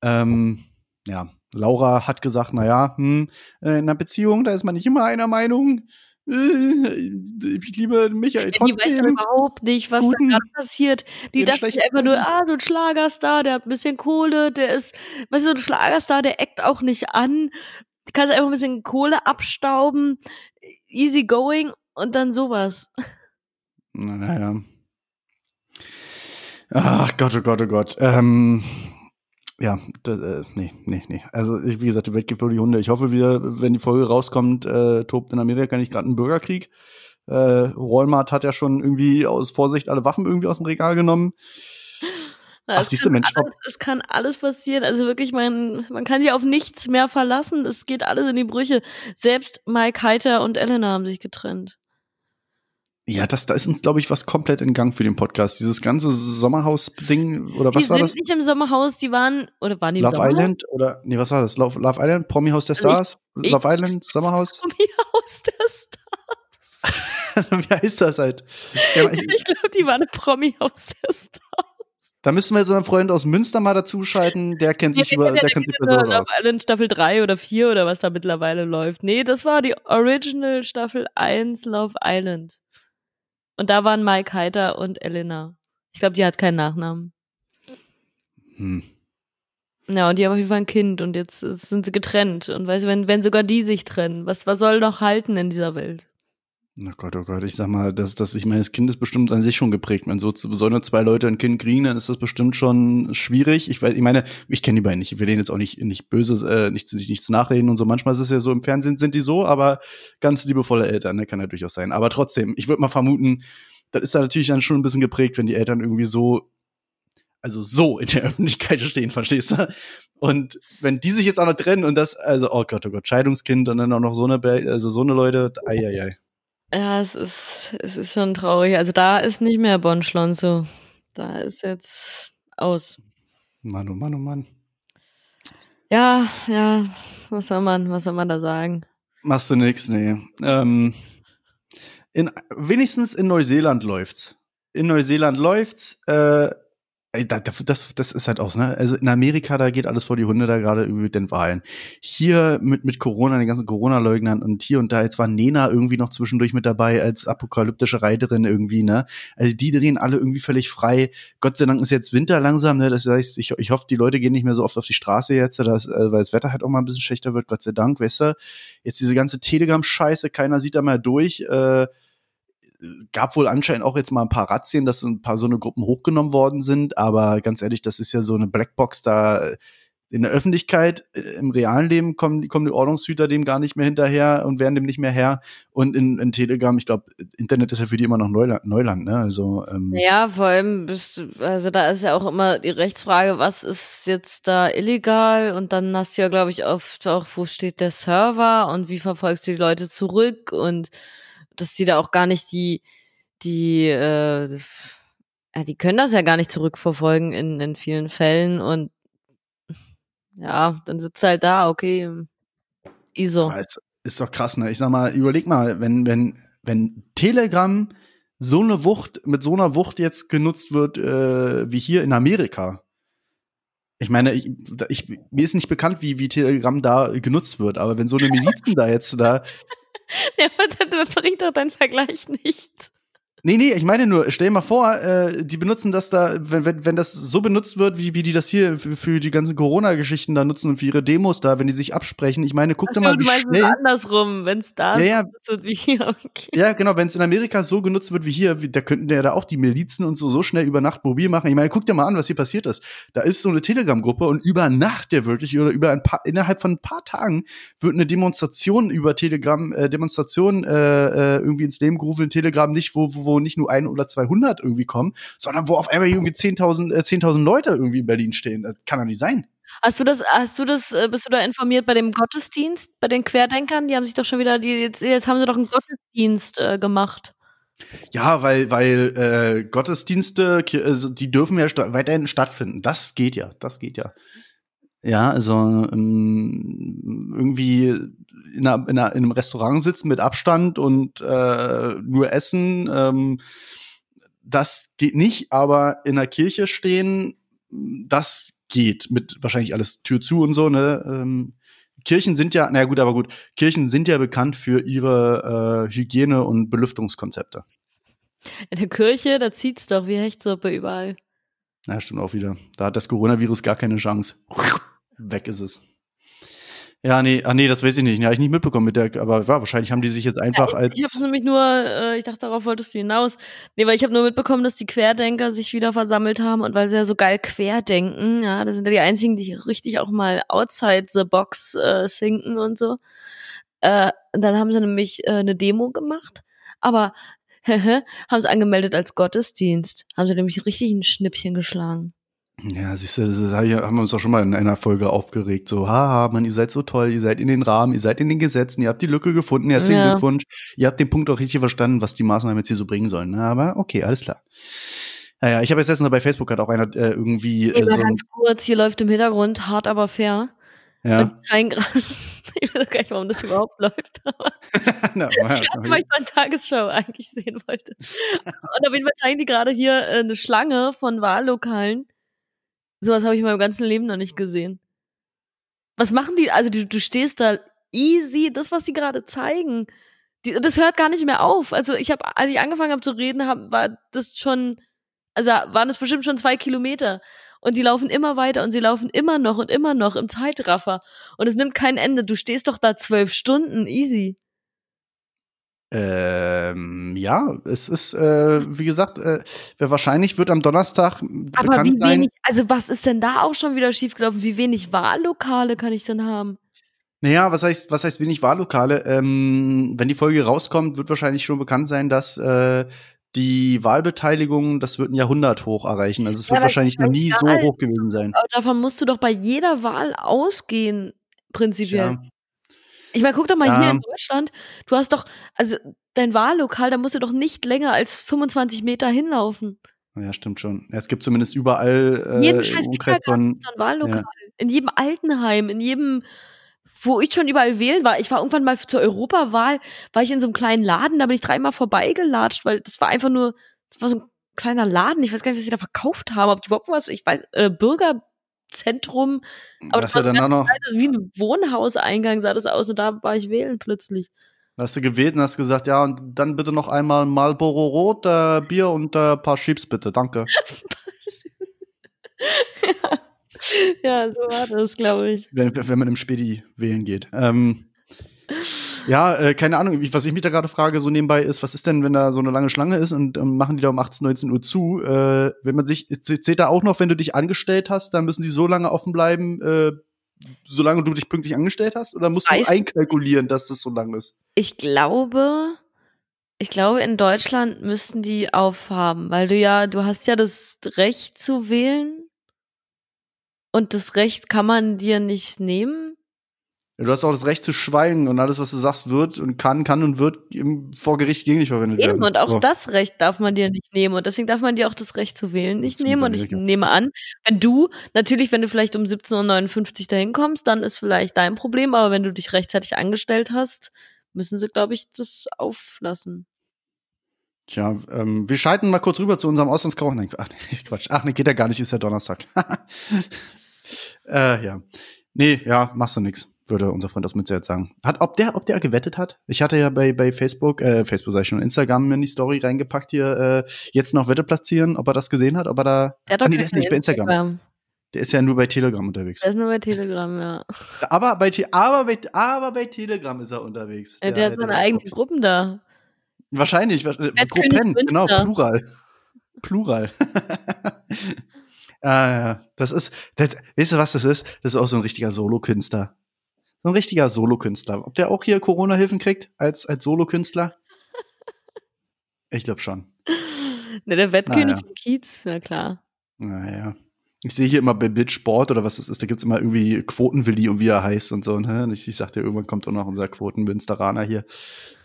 Ähm, ja, Laura hat gesagt, naja, hm, äh, in einer Beziehung, da ist man nicht immer einer Meinung. Äh, Ich liebe Michael Die weiß trotzdem. überhaupt nicht, was Guten- da gerade passiert. Die dachte einfach nur, ah, so ein Schlagerstar, der hat ein bisschen Kohle, der ist, weißt du, so ein Schlagerstar, der eckt auch nicht an. Du kannst einfach ein bisschen Kohle abstauben, easy going und dann sowas. Naja. Ach Gott, oh Gott, oh Gott. Ähm, ja, das, äh, nee, nee, nee. Also, ich, wie gesagt, die Welt gibt für die Hunde. Ich hoffe, wir, wenn die Folge rauskommt, äh, tobt in Amerika nicht gerade ein Bürgerkrieg. Äh, Walmart hat ja schon irgendwie aus Vorsicht alle Waffen irgendwie aus dem Regal genommen. Na, Ach, es, kann Mensch, alles, es kann alles passieren. Also wirklich, man, man kann sich auf nichts mehr verlassen. Es geht alles in die Brüche. Selbst Mike Heiter und Elena haben sich getrennt. Ja, das, da ist uns, glaube ich, was komplett in Gang für den Podcast. Dieses ganze Sommerhaus-Ding, oder was die war sind das? nicht im Sommerhaus, die waren, oder waren die im Love Sommerhaus? Island? Oder, nee, was war das? Love, Love Island? Promi-Haus der Also ich- Stars? ich- Love Island? Sommerhaus? Promi-Haus der Stars. wie heißt das halt? Ja, ich, Ich glaube, die waren im Promi-Haus der Stars. Da müssen wir jetzt unseren Freund aus Münster mal dazuschalten. Der kennt sich Ja, über, der kennen kennt sich bei sowas Love aus. Island Staffel 3 oder 4 oder was da mittlerweile läuft. Nee, das war die Original Staffel 1 Love Island. Und da waren Mike Heiter und Elena. Ich glaube, die hat keinen Nachnamen. Hm. Ja, und die haben auf jeden Fall ein Kind und jetzt sind sie getrennt. Und weißt du, wenn, wenn sogar die sich trennen, was, was soll noch halten in dieser Welt? Oh Gott, oh Gott, ich sag mal, das, das, ich meine, das Kind ist bestimmt an sich schon geprägt. Wenn so, so nur zwei Leute ein Kind kriegen, dann ist das bestimmt schon schwierig. Ich weiß, ich meine, ich kenne die beiden nicht. Ich will denen jetzt auch nicht, nicht böse, äh, nichts, nicht, nichts nachreden und so. Manchmal ist es ja so, im Fernsehen sind die so, aber ganz liebevolle Eltern, ne, kann ja durchaus sein. Aber trotzdem, ich würde mal vermuten, das ist da natürlich dann schon ein bisschen geprägt, wenn die Eltern irgendwie so, also so in der Öffentlichkeit stehen, verstehst du? Und wenn die sich jetzt auch noch trennen und das, also, oh Gott, oh Gott, Scheidungskind und dann auch noch so eine, also so eine Leute, ei, ei, ei. Ja, es ist, es ist schon traurig. Also da ist nicht mehr Bon Schlonzo. Da ist jetzt aus. Mann, oh Mann, oh Mann. Ja, ja, was soll man, was soll man da sagen? Machst du nix, nee. Ähm, in, wenigstens in Neuseeland läuft's. In Neuseeland läuft's. Äh, das, das ist halt auch, ne? Also in Amerika, da geht alles vor die Hunde, da gerade irgendwie mit den Wahlen. Hier mit, mit Corona, den ganzen Corona-Leugnern und hier und da, jetzt war Nena irgendwie noch zwischendurch mit dabei als apokalyptische Reiterin irgendwie, ne? Also die drehen alle irgendwie völlig frei. Gott sei Dank ist jetzt Winter langsam, ne? Das heißt, ich, ich hoffe, die Leute gehen nicht mehr so oft auf die Straße jetzt, dass, äh, weil das Wetter halt auch mal ein bisschen schlechter wird, Gott sei Dank, weißt du? Jetzt diese ganze Telegram-Scheiße, keiner sieht da mal durch, äh, gab wohl anscheinend auch jetzt mal ein paar Razzien, dass ein paar so eine Gruppen hochgenommen worden sind, aber ganz ehrlich, das ist ja so eine Blackbox da in der Öffentlichkeit, äh, im realen Leben kommen, kommen die Ordnungshüter dem gar nicht mehr hinterher und werden dem nicht mehr her. Und in, in Telegram, ich glaube, Internet ist ja für die immer noch Neuland, Neuland ne? Also, ähm ja, vor allem bist also da ist ja auch immer die Rechtsfrage, was ist jetzt da illegal? Und dann hast du ja, glaube ich, oft auch, wo steht der Server und wie verfolgst du die Leute zurück und dass die da auch gar nicht die, die, äh, die können das ja gar nicht zurückverfolgen in, in vielen Fällen und ja, dann sitzt halt da, okay, ISO. Ja, ist, ist doch krass, ne? Ich sag mal, überleg mal, wenn, wenn, wenn Telegram so eine Wucht, mit so einer Wucht jetzt genutzt wird, äh, wie hier in Amerika. Ich meine, ich, ich, mir ist nicht bekannt, wie, wie Telegram da genutzt wird, aber wenn so eine Milizen da jetzt da Ja, aber das bringt doch dein Vergleich nicht. Nee, nee, ich meine nur, stell dir mal vor, äh, die benutzen das da, wenn, wenn, wenn das so benutzt wird, wie, wie die das hier für, für die ganzen Corona-Geschichten da nutzen und für ihre Demos da, wenn die sich absprechen. Ich meine, guck Ach, dir mal, wie schnell. andersrum, wenn es da ja, genutzt wird wie hier. Okay. Ja, genau, wenn es in Amerika so genutzt wird wie hier, wie, da könnten ja da auch die Milizen und so so schnell über Nacht mobil machen. Ich meine, guck dir mal an, was hier passiert ist. Da ist so eine Telegram-Gruppe und über Nacht ja wirklich oder über ein paar, innerhalb von ein paar Tagen wird eine Demonstration über Telegram, äh, Demonstration äh, äh irgendwie ins Leben gerufen in Telegram, nicht wo, wo, wo nicht nur ein oder 200 irgendwie kommen, sondern wo auf einmal irgendwie 10.000 äh, 10 Leute irgendwie in Berlin stehen. Das kann doch nicht sein. Hast du das, hast du das, äh, bist du da informiert bei dem Gottesdienst, bei den Querdenkern? Die haben sich doch schon wieder, die, jetzt, jetzt haben sie doch einen Gottesdienst äh, gemacht. Ja, weil, weil äh, Gottesdienste, also die dürfen ja sta weiterhin stattfinden. Das geht ja, das geht ja. Ja, also ähm, irgendwie in, einer, in, einem Restaurant sitzen mit Abstand und äh, nur essen, ähm, das geht nicht, aber in der Kirche stehen, das geht mit wahrscheinlich alles Tür zu und so, ne? Ähm, Kirchen sind ja, na gut, aber gut, Kirchen sind ja bekannt für ihre äh, Hygiene- und Belüftungskonzepte. In der Kirche, da zieht's doch wie Hechtsuppe überall. Na, stimmt auch wieder. Da hat das Coronavirus gar keine Chance. Weg ist es. Ja, nee, ah, nee, das weiß ich nicht. Ja, ich nicht mitbekommen mit der, aber ja, wahrscheinlich haben die sich jetzt einfach ja, ich, als. Ich hab's nämlich nur, äh, ich dachte, darauf wolltest du hinaus. Nee, weil ich habe nur mitbekommen, dass die Querdenker sich wieder versammelt haben und weil sie ja so geil querdenken, ja, das sind ja die einzigen, die richtig auch mal outside the box äh, sinken und so. Äh, und dann haben sie nämlich äh, eine Demo gemacht, aber haben sie angemeldet als Gottesdienst. Haben sie nämlich richtig ein Schnippchen geschlagen. Ja, siehst du, das haben wir uns auch schon mal in einer Folge aufgeregt. So, haha, man, ihr seid so toll, ihr seid in den Rahmen, ihr seid in den Gesetzen, ihr habt die Lücke gefunden, herzlichen ja. Glückwunsch. Ihr habt den Punkt auch richtig verstanden, was die Maßnahmen jetzt hier so bringen sollen. Aber okay, alles klar. Naja, ich habe jetzt letztens bei Facebook hat auch einer äh, irgendwie. Äh, so ganz kurz, hier läuft im Hintergrund hart aber fair. Ja. Ich weiß gar nicht, warum das überhaupt läuft. Aber no, ich weiß, weil ich meine Tagesschau eigentlich sehen wollte. Und auf jeden Fall zeigen die gerade hier äh, eine Schlange von Wahllokalen Sowas habe ich in meinem ganzen Leben noch nicht gesehen. Was machen die? Also du, du stehst da easy, das, was die gerade zeigen. Die, das hört gar nicht mehr auf. Also ich habe, als ich angefangen habe zu reden, hab, war das schon, also waren das bestimmt schon zwei Kilometer. Und die laufen immer weiter und sie laufen immer noch und immer noch im Zeitraffer. Und es nimmt kein Ende. Du stehst doch da zwölf Stunden, easy. Ähm, ja, es ist, äh, wie gesagt, äh, wahrscheinlich wird am Donnerstag Aber bekannt wie wenig, also was ist denn da auch schon wieder schiefgelaufen? Wie wenig Wahllokale kann ich denn haben? Naja, was heißt, was heißt wenig Wahllokale? Ähm, wenn die Folge rauskommt, wird wahrscheinlich schon bekannt sein, dass äh, die Wahlbeteiligung, das wird ein Jahrhundert hoch erreichen. Also es wird ja, wahrscheinlich noch nie so hoch gewesen sein. Aber davon musst du doch bei jeder Wahl ausgehen, prinzipiell. Ja. Ich meine, guck doch mal hier in Deutschland. Du hast doch, also dein Wahllokal, da musst du doch nicht länger als 25 Meter hinlaufen. Ja, stimmt schon. Es gibt zumindest überall äh, in jedem scheiß von, ist ein Wahllokal. Ja. In jedem Altenheim, in jedem, wo ich schon überall wählen war. Ich war irgendwann mal zur Europawahl, war ich in so einem kleinen Laden, da bin ich dreimal vorbeigelatscht, weil das war einfach nur, das war so ein kleiner Laden. Ich weiß gar nicht, was sie da verkauft haben. Ob die überhaupt was, ich weiß, äh, Bürgerzentrum. Aber das war dann auch noch, kleines- wie ein Wohnhauseingang sah das aus und da war ich wählen plötzlich. hast du gewählt und hast gesagt, ja, und dann bitte noch einmal Marlboro Rot, äh, Bier und äh, ein paar Chips bitte, danke. ja, so war das, glaube ich. wenn, wenn man im Spedi wählen geht. Ähm, ja, äh, keine Ahnung, was ich mich da gerade frage, so nebenbei ist, was ist denn, wenn da so eine lange Schlange ist und ähm, machen die da um 18, 19 Uhr zu? Äh, wenn man sich, zählt da auch noch, wenn du dich angestellt hast, dann müssen die so lange offen bleiben, äh, solange du dich pünktlich angestellt hast? Oder musst Weiß- du einkalkulieren, dass das so lang ist? Ich glaube, ich glaube, in Deutschland müssten die aufhaben, weil du ja, du hast ja das Recht zu wählen und das Recht kann man dir nicht nehmen. Du hast auch das Recht zu schweigen und alles, was du sagst, wird und kann, kann und wird im, vor Gericht gegen dich verwendet werden. Eben, und auch So. das Recht darf man dir nicht nehmen. Und deswegen darf man dir auch das Recht zu wählen nicht nehmen. Und ich nehme an, wenn du, natürlich, wenn du vielleicht um 17.59 Uhr dahin kommst, dann ist vielleicht dein Problem. Aber wenn du dich rechtzeitig angestellt hast, müssen sie, glaube ich, das auflassen. Tja, ähm, wir schalten mal kurz rüber zu unserem Auslandskochen. Nein, ach, nee, Quatsch. Ach, nee, geht ja gar nicht, ist ja Donnerstag. äh, ja. Nee, ja, machst du nix, würde unser Freund aus Mütze jetzt sagen. Hat, ob der, ob der gewettet hat? Ich hatte ja bei, bei Facebook, äh, Facebook sag ich schon, Instagram in die Story reingepackt hier, äh, jetzt noch Wette platzieren, ob er das gesehen hat, ob er da. Der Ah, nee, der ist nicht bei Instagram. Der ist ja nur bei Telegram unterwegs. Der ist nur bei Telegram, ja. Aber bei, aber bei, aber bei Telegram ist er unterwegs. Ja, der hat seine eigenen. Gruppen da. Wahrscheinlich. wa- äh, Gruppen, genau? Plural. Plural. ah, ja, das ist, das, weißt du, was das ist? Das ist auch so ein richtiger Solokünstler. So ein richtiger Solokünstler. Ob der auch hier Corona-Hilfen kriegt als, als Solokünstler? Ich glaube schon. Ne, der Wettkönig vom Kiez, na klar. Naja. Ich sehe hier immer bei Bild Sport oder was das ist, da gibt's immer irgendwie Quotenwilli und wie er heißt und so. Ne? Und ich, ich sagte, irgendwann kommt auch noch unser Quotenmünsteraner hier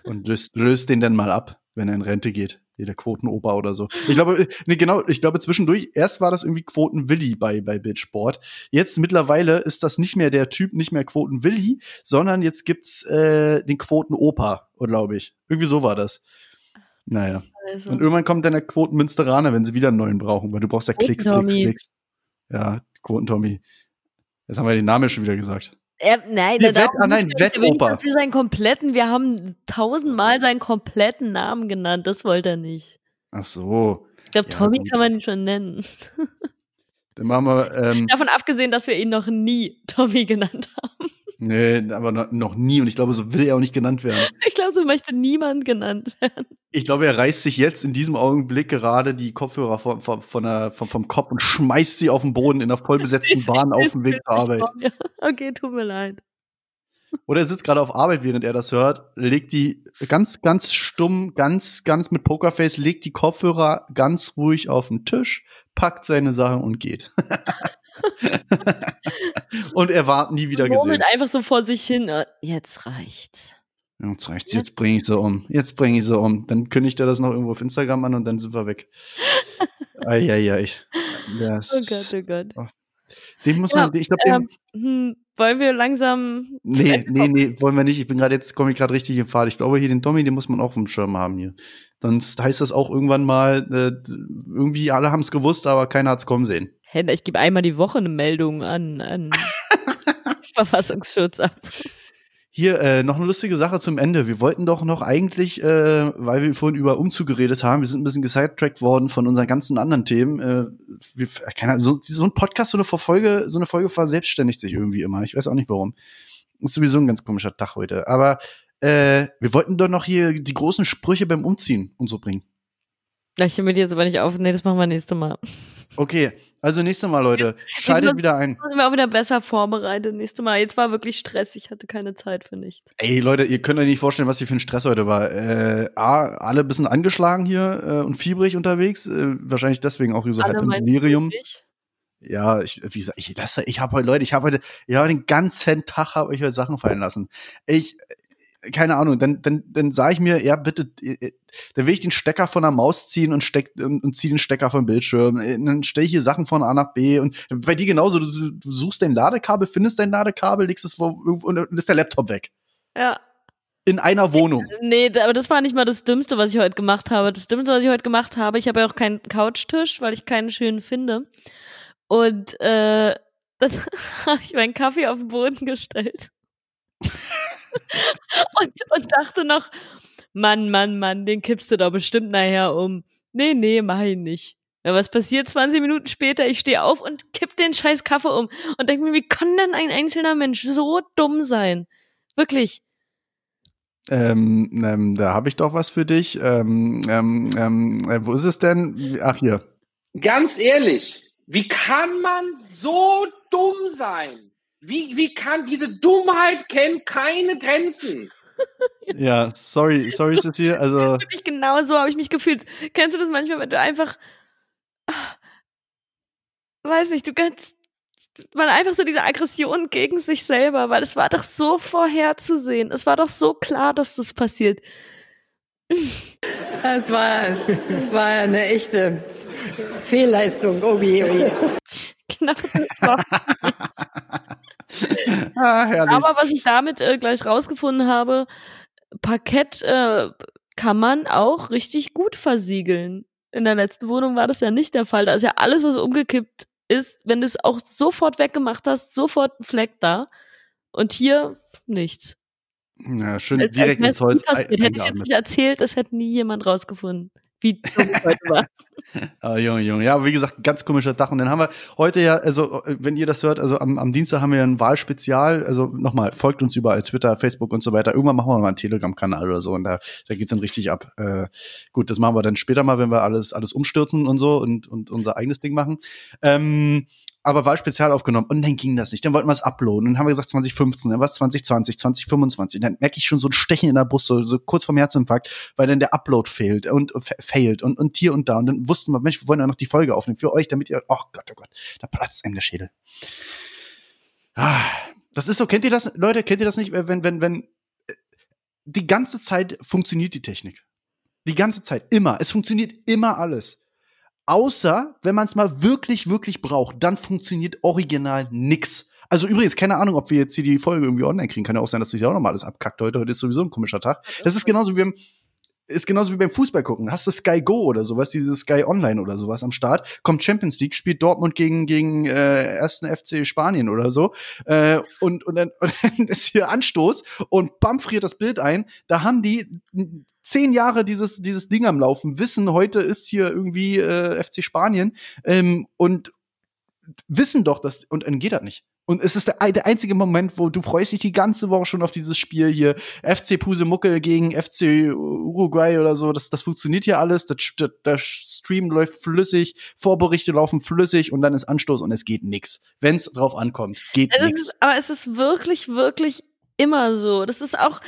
und löst, löst den dann mal ab, wenn er in Rente geht. Hier der Quotenoper oder so. Ich glaube, äh, nee, genau, ich glaube zwischendurch, erst war das irgendwie Quotenwilli bei, bei Sport. Jetzt mittlerweile ist das nicht mehr der Typ, nicht mehr Quotenwilli, sondern jetzt gibt's äh, den Quotenoper, glaube ich. Irgendwie so war das. Naja. Also, Und irgendwann kommt dann der Quotenmünsteraner, wenn sie wieder einen neuen brauchen, weil du brauchst ja Klicks, Klicks. Klicks. Ja, Quoten-Tommy. Jetzt haben wir den Namen schon wieder gesagt. Er, nein, darum Wett- ah, nein. Er Wettoper. dafür seinen kompletten, wir haben tausendmal seinen kompletten Namen genannt, das wollte er nicht. Ach so. Ich glaube, Ja, Tommy gut. kann man ihn schon nennen. Dann machen wir, ähm, Davon abgesehen, dass wir ihn noch nie Tommy genannt haben. Nee, aber noch, nie. Und ich glaube, so will er auch nicht genannt werden. Ich glaube, so möchte niemand genannt werden. Ich glaube, er reißt sich jetzt in diesem Augenblick gerade die Kopfhörer von, von, von der, vom, vom Kopf und schmeißt sie auf den Boden in der vollbesetzten Bahn auf dem Weg zur Arbeit. Okay, tut mir leid. Oder er sitzt gerade auf Arbeit, während er das hört, legt die ganz, ganz stumm, ganz, ganz mit Pokerface, legt die Kopfhörer ganz ruhig auf den Tisch, packt seine Sachen und geht. und er war nie wieder gesehen. Murmelt einfach so vor sich hin. äh, Jetzt reicht's. Jetzt reicht's, jetzt bringe ich so um. Jetzt bringe ich so um. Dann kündigt er das noch irgendwo auf Instagram an und dann sind wir weg. Eieiei. Das, Oh Gott, oh Gott. Den muss Ja, man, ich glaube. Ähm, hm, wollen wir langsam. Nee, nee, nee, wollen wir nicht. Ich bin gerade jetzt, komme ich gerade richtig in Fahrt. Ich glaube, hier den Tommy, den muss man auch vom Schirm haben hier. Sonst heißt das auch irgendwann mal, äh, irgendwie alle haben es gewusst, aber keiner hat's kommen sehen. Hä, ich gebe einmal die Woche eine Meldung an, an Verfassungsschutz ab. Hier, äh, noch eine lustige Sache zum Ende. Wir wollten doch noch eigentlich, äh, weil wir vorhin über Umzug geredet haben, wir sind ein bisschen gesidetrackt worden von unseren ganzen anderen Themen. Äh, wir, keine Ahnung, so, so ein Podcast, so eine Folge, so eine Folge verselbstständigt sich irgendwie immer. Ich weiß auch nicht warum. Ist sowieso ein ganz komischer Tag heute. Aber äh, wir wollten doch noch hier die großen Sprüche beim Umziehen und so bringen. Ich höre mir die jetzt aber nicht auf. Nee, das machen wir nächstes Mal. Okay, also nächstes Mal, Leute, schaltet wieder ein. Sind wir auch wieder besser vorbereitet. Nächstes Mal. Jetzt war wirklich Stress. Ich hatte keine Zeit für nichts. Ey, Leute, ihr könnt euch nicht vorstellen, was hier für ein Stress heute war. Äh, A, alle ein bisschen angeschlagen hier äh, und fiebrig unterwegs. Äh, wahrscheinlich deswegen auch so halb im Delirium. Ja, ich, wie gesagt, ich lasse, ich habe heute, Leute, ich habe heute, ja, den ganzen Tag habe ich heute Sachen fallen lassen. Ich, keine Ahnung, dann, dann, dann sage ich mir, ja, bitte, äh, äh, dann will ich den Stecker von der Maus ziehen und steck und, und ziehe den Stecker vom Bildschirm. Äh, Dann stelle ich hier Sachen von A nach B und bei dir genauso, du, du suchst dein Ladekabel, findest dein Ladekabel, legst es wo, irgendwo und dann ist der Laptop weg. Ja. in einer Wohnung. Nee, aber das war nicht mal das Dümmste, was ich heute gemacht habe. Das Dümmste, was ich heute gemacht habe, ich habe ja auch keinen Couchtisch, weil ich keinen schönen finde. Und äh, dann habe ich meinen Kaffee auf den Boden gestellt. Und, und dachte noch, Mann, Mann, Mann, den kippst du doch bestimmt nachher um. Nee, nee, mach ich nicht. Ja, was passiert 20 Minuten später? Ich stehe auf und kipp den scheiß Kaffee um und denke mir, wie kann denn ein einzelner Mensch so dumm sein? Wirklich. Ähm, ähm, da habe ich doch was für dich. Ähm, ähm, ähm, äh, wo ist es denn? Ach, hier. Ganz ehrlich, wie kann man so dumm sein? Wie, wie kann diese Dummheit kennt keine Grenzen? ja, sorry, sorry, Cecil. Also. Wirklich genau so habe ich mich gefühlt. Kennst du das manchmal, wenn du einfach. Weiß nicht, du kannst. Man einfach so diese Aggression gegen sich selber, weil es war doch so vorherzusehen. Es war doch so klar, dass das passiert. Es war, war eine echte Fehlleistung. Oh je, oh je. Genau. ah, herrlich. Aber was ich damit äh, gleich rausgefunden habe, Parkett äh, kann man auch richtig gut versiegeln. In der letzten Wohnung war das ja nicht der Fall. Da ist ja alles, was umgekippt ist, wenn du es auch sofort weggemacht hast, sofort ein Fleck da. Und hier nichts. Ja, schön als, direkt als ins Holz. Hätte ich es jetzt nicht erzählt, das hätte nie jemand rausgefunden wie dumm heute war. ah, Junge, Junge. Ja, aber wie gesagt, ganz komischer Tag. Und dann haben wir heute ja, also wenn ihr das hört, also am, am Dienstag haben wir ein Wahlspezial. Also nochmal, folgt uns überall, Twitter, Facebook und so weiter. Irgendwann machen wir mal einen Telegram-Kanal oder so und da, da geht's dann richtig ab. Äh, gut, das machen wir dann später mal, wenn wir alles, alles umstürzen und so und, und unser eigenes Ding machen. Ähm, aber war spezial aufgenommen und dann ging das nicht. Dann wollten wir es uploaden. Dann haben wir gesagt 2015, dann war es 2020, 2025. Dann merke ich schon so ein Stechen in der Brust, so, so kurz vorm Herzinfarkt, weil dann der Upload fehlt und failt und, und hier und da. Und dann wussten wir, Mensch, wir wollen ja noch die Folge aufnehmen für euch, damit ihr, oh Gott, oh Gott, da platzt einem der Schädel. Ah, das ist so, kennt ihr das, Leute, kennt ihr das nicht, wenn, wenn, wenn, äh, die ganze Zeit funktioniert die Technik. Die ganze Zeit, immer. Es funktioniert immer alles. Außer, wenn man es mal wirklich, wirklich braucht, dann funktioniert original nix. Also übrigens, keine Ahnung, ob wir jetzt hier die Folge irgendwie online kriegen. Kann ja auch sein, dass sich auch noch mal alles abkackt heute. Heute ist sowieso ein komischer Tag. Das ist genauso wie beim, ist genauso wie beim Fußball gucken. Hast du Sky Go oder sowas, dieses Sky Online oder sowas am Start, kommt Champions League, spielt Dortmund gegen gegen äh, ersten FC Spanien oder so äh, und und dann, und dann ist hier Anstoß und bam friert das Bild ein. Da haben die zehn Jahre dieses, dieses Ding am Laufen, wissen, heute ist hier irgendwie äh, FC Spanien ähm, und wissen doch, dass, und dann geht das nicht. Und es ist der, der einzige Moment, wo du freust dich die ganze Woche schon auf dieses Spiel hier. FC Pusemuckel gegen FC Uruguay oder so. Das, das funktioniert hier alles. Das, das, der Stream läuft flüssig, Vorberichte laufen flüssig und dann ist Anstoß und es geht nix. Wenn es drauf ankommt, geht es nix. Ist, aber es ist wirklich, wirklich immer so. Das ist auch,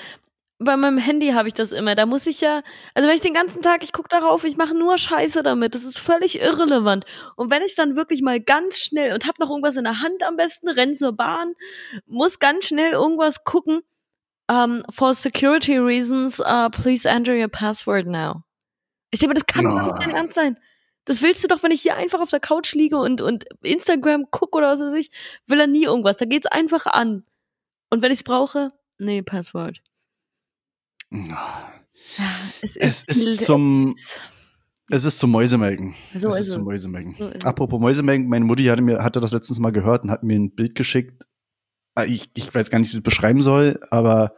bei meinem Handy habe ich das immer. Da muss ich ja, also wenn ich den ganzen Tag, ich gucke darauf, ich mache nur Scheiße damit. Das ist völlig irrelevant. Und wenn ich dann wirklich mal ganz schnell und habe noch irgendwas in der Hand am besten, renn zur Bahn, muss ganz schnell irgendwas gucken. Um, for security reasons, uh, please enter your password now. Ich denke, das kann doch nicht dein Ernst sein. Das willst du doch, wenn ich hier einfach auf der Couch liege und, und Instagram gucke oder was weiß ich, will er nie irgendwas. Da geht's einfach an. Und wenn ich's brauche, nee, Passwort. Ja, es ist, es ist zum. Es ist zum Mäusemelken. So es ist, ist zum Mäusemelken. So Apropos Mäusemelken, meine Mutti hatte mir hatte das letztens mal gehört und hat mir ein Bild geschickt. Ah, ich, ich weiß gar nicht, wie ich das beschreiben soll, aber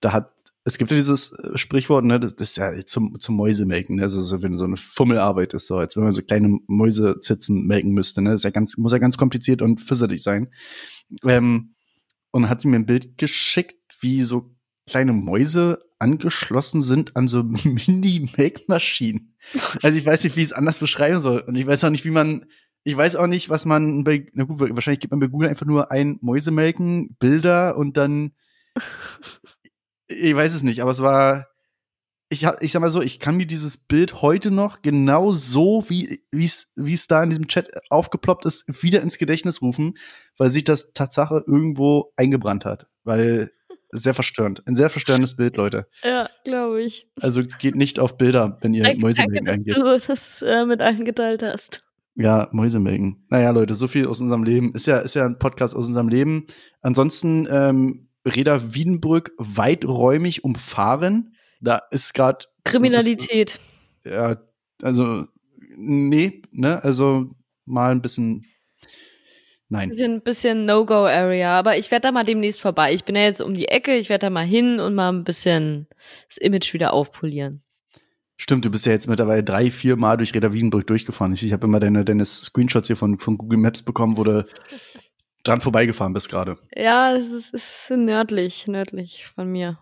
da hat es gibt ja dieses äh, Sprichwort, ne, das ist ja zum, zum Mäusemelken, ne? Also so, wenn so eine Fummelarbeit ist, so als wenn man so kleine Mäusezitzen melken müsste, ne? Das ist ja ganz, muss ja ganz kompliziert und fisselig sein. Ähm, und hat sie mir ein Bild geschickt, wie so kleine Mäuse angeschlossen sind an so Mini-Make-Maschinen. Also ich weiß nicht, wie ich es anders beschreiben soll. Und ich weiß auch nicht, wie man, ich weiß auch nicht, was man bei, na gut, wahrscheinlich gibt man bei Google einfach nur ein Mäusemelken, Bilder und dann, ich weiß es nicht, aber es war, ich, ich sag mal so, ich kann mir dieses Bild heute noch genau so, wie es da in diesem Chat aufgeploppt ist, wieder ins Gedächtnis rufen, weil sich das Tatsache irgendwo eingebrannt hat. Weil sehr verstörend. Ein sehr verstörendes Bild, Leute. Ja, glaube ich. Also geht nicht auf Bilder, wenn ihr danke, Mäusemelken eingeht. Dass du das äh, mit allen geteilt hast. Ja, Mäusemelken. Naja, Leute, so viel aus unserem Leben. Ist ja, ist ja ein Podcast aus unserem Leben. Ansonsten, ähm, Reda Wiedenbrück weiträumig umfahren. Da ist gerade Kriminalität. ja, also nee, ne, also mal ein bisschen Nein. Bisschen, bisschen No-Go-Area, aber ich werde da mal demnächst vorbei. Ich bin ja jetzt um die Ecke, ich werde da mal hin und mal ein bisschen das Image wieder aufpolieren. Stimmt, du bist ja jetzt mittlerweile drei, vier Mal durch Reda Wiedenbrück durchgefahren. Ich, ich habe immer deine, deine Screenshots hier von, von Google Maps bekommen, wo du dran vorbeigefahren bist gerade. Ja, es ist, es ist nördlich, nördlich von mir.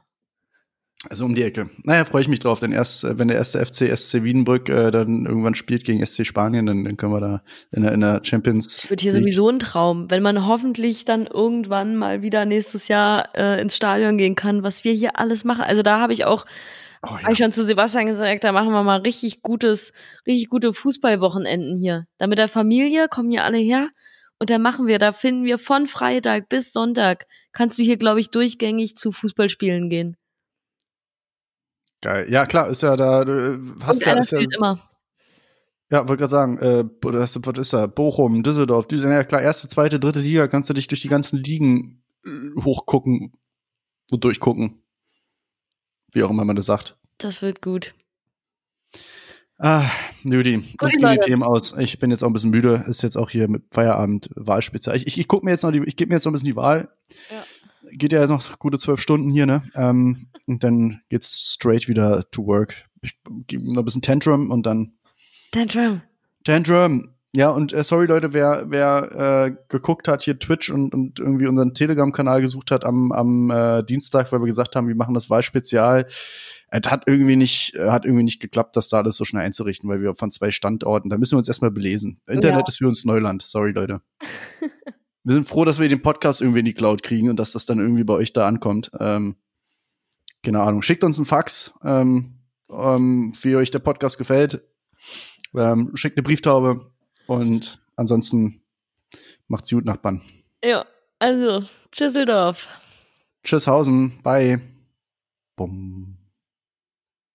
Also um die Ecke. Naja, freue ich mich drauf, denn erst, äh, wenn der erste FC SC Wiedenbrück äh, dann irgendwann spielt gegen SC Spanien, dann, dann können wir da in der, in der Champions. Es wird hier League- sowieso ein Traum, wenn man hoffentlich dann irgendwann mal wieder nächstes Jahr äh, ins Stadion gehen kann, was wir hier alles machen. Also da habe ich auch, Oh, habe ja. ich schon zu Sebastian gesagt, da machen wir mal richtig gutes, richtig gute Fußballwochenenden hier. Da mit der Familie kommen hier alle her und da machen wir, da finden wir von Freitag bis Sonntag, kannst du hier, glaube ich, durchgängig zu Fußballspielen gehen. Geil. Ja, klar, ist ja da, du hast und ja, ist ja, immer. ja, wollte gerade sagen, äh, was, was ist da? Bochum, Düsseldorf, Düsseldorf, ja klar, erste, zweite, dritte Liga, kannst du dich durch die ganzen Ligen äh, hochgucken und durchgucken. Wie auch immer man das sagt. Das wird gut. Ah, Judy, uns gehen die. Themen aus. Ich bin jetzt auch ein bisschen müde. Ist jetzt auch hier mit Feierabend Wahlspezial. Ich, ich, ich guck mir jetzt noch die, ich gebe mir jetzt noch ein bisschen die Wahl. Ja. Geht ja jetzt noch gute zwölf Stunden hier, ne? Ähm, und dann geht's straight wieder to work. Ich gebe noch ein bisschen Tantrum und dann Tantrum. Tantrum. Ja, und äh, sorry Leute, wer, wer äh, geguckt hat, hier Twitch und, und irgendwie unseren Telegram-Kanal gesucht hat am, am äh, Dienstag, weil wir gesagt haben, wir machen das Wahlspezial. Es hat irgendwie nicht, äh, hat irgendwie nicht geklappt, das da alles so schnell einzurichten, weil wir von zwei Standorten, da müssen wir uns erstmal belesen. Internet Ja. ist für uns Neuland, sorry Leute. wir sind froh, dass wir den Podcast irgendwie in die Cloud kriegen und dass das dann irgendwie bei euch da ankommt. Ähm, keine Ahnung. Schickt uns einen Fax, ähm, ähm, wie euch der Podcast gefällt. Ähm, schickt eine Brieftaube und ansonsten macht's gut, Nachbarn. Ja, also, Tschüsseldorf. Tschüsshausen, bye. Bumm.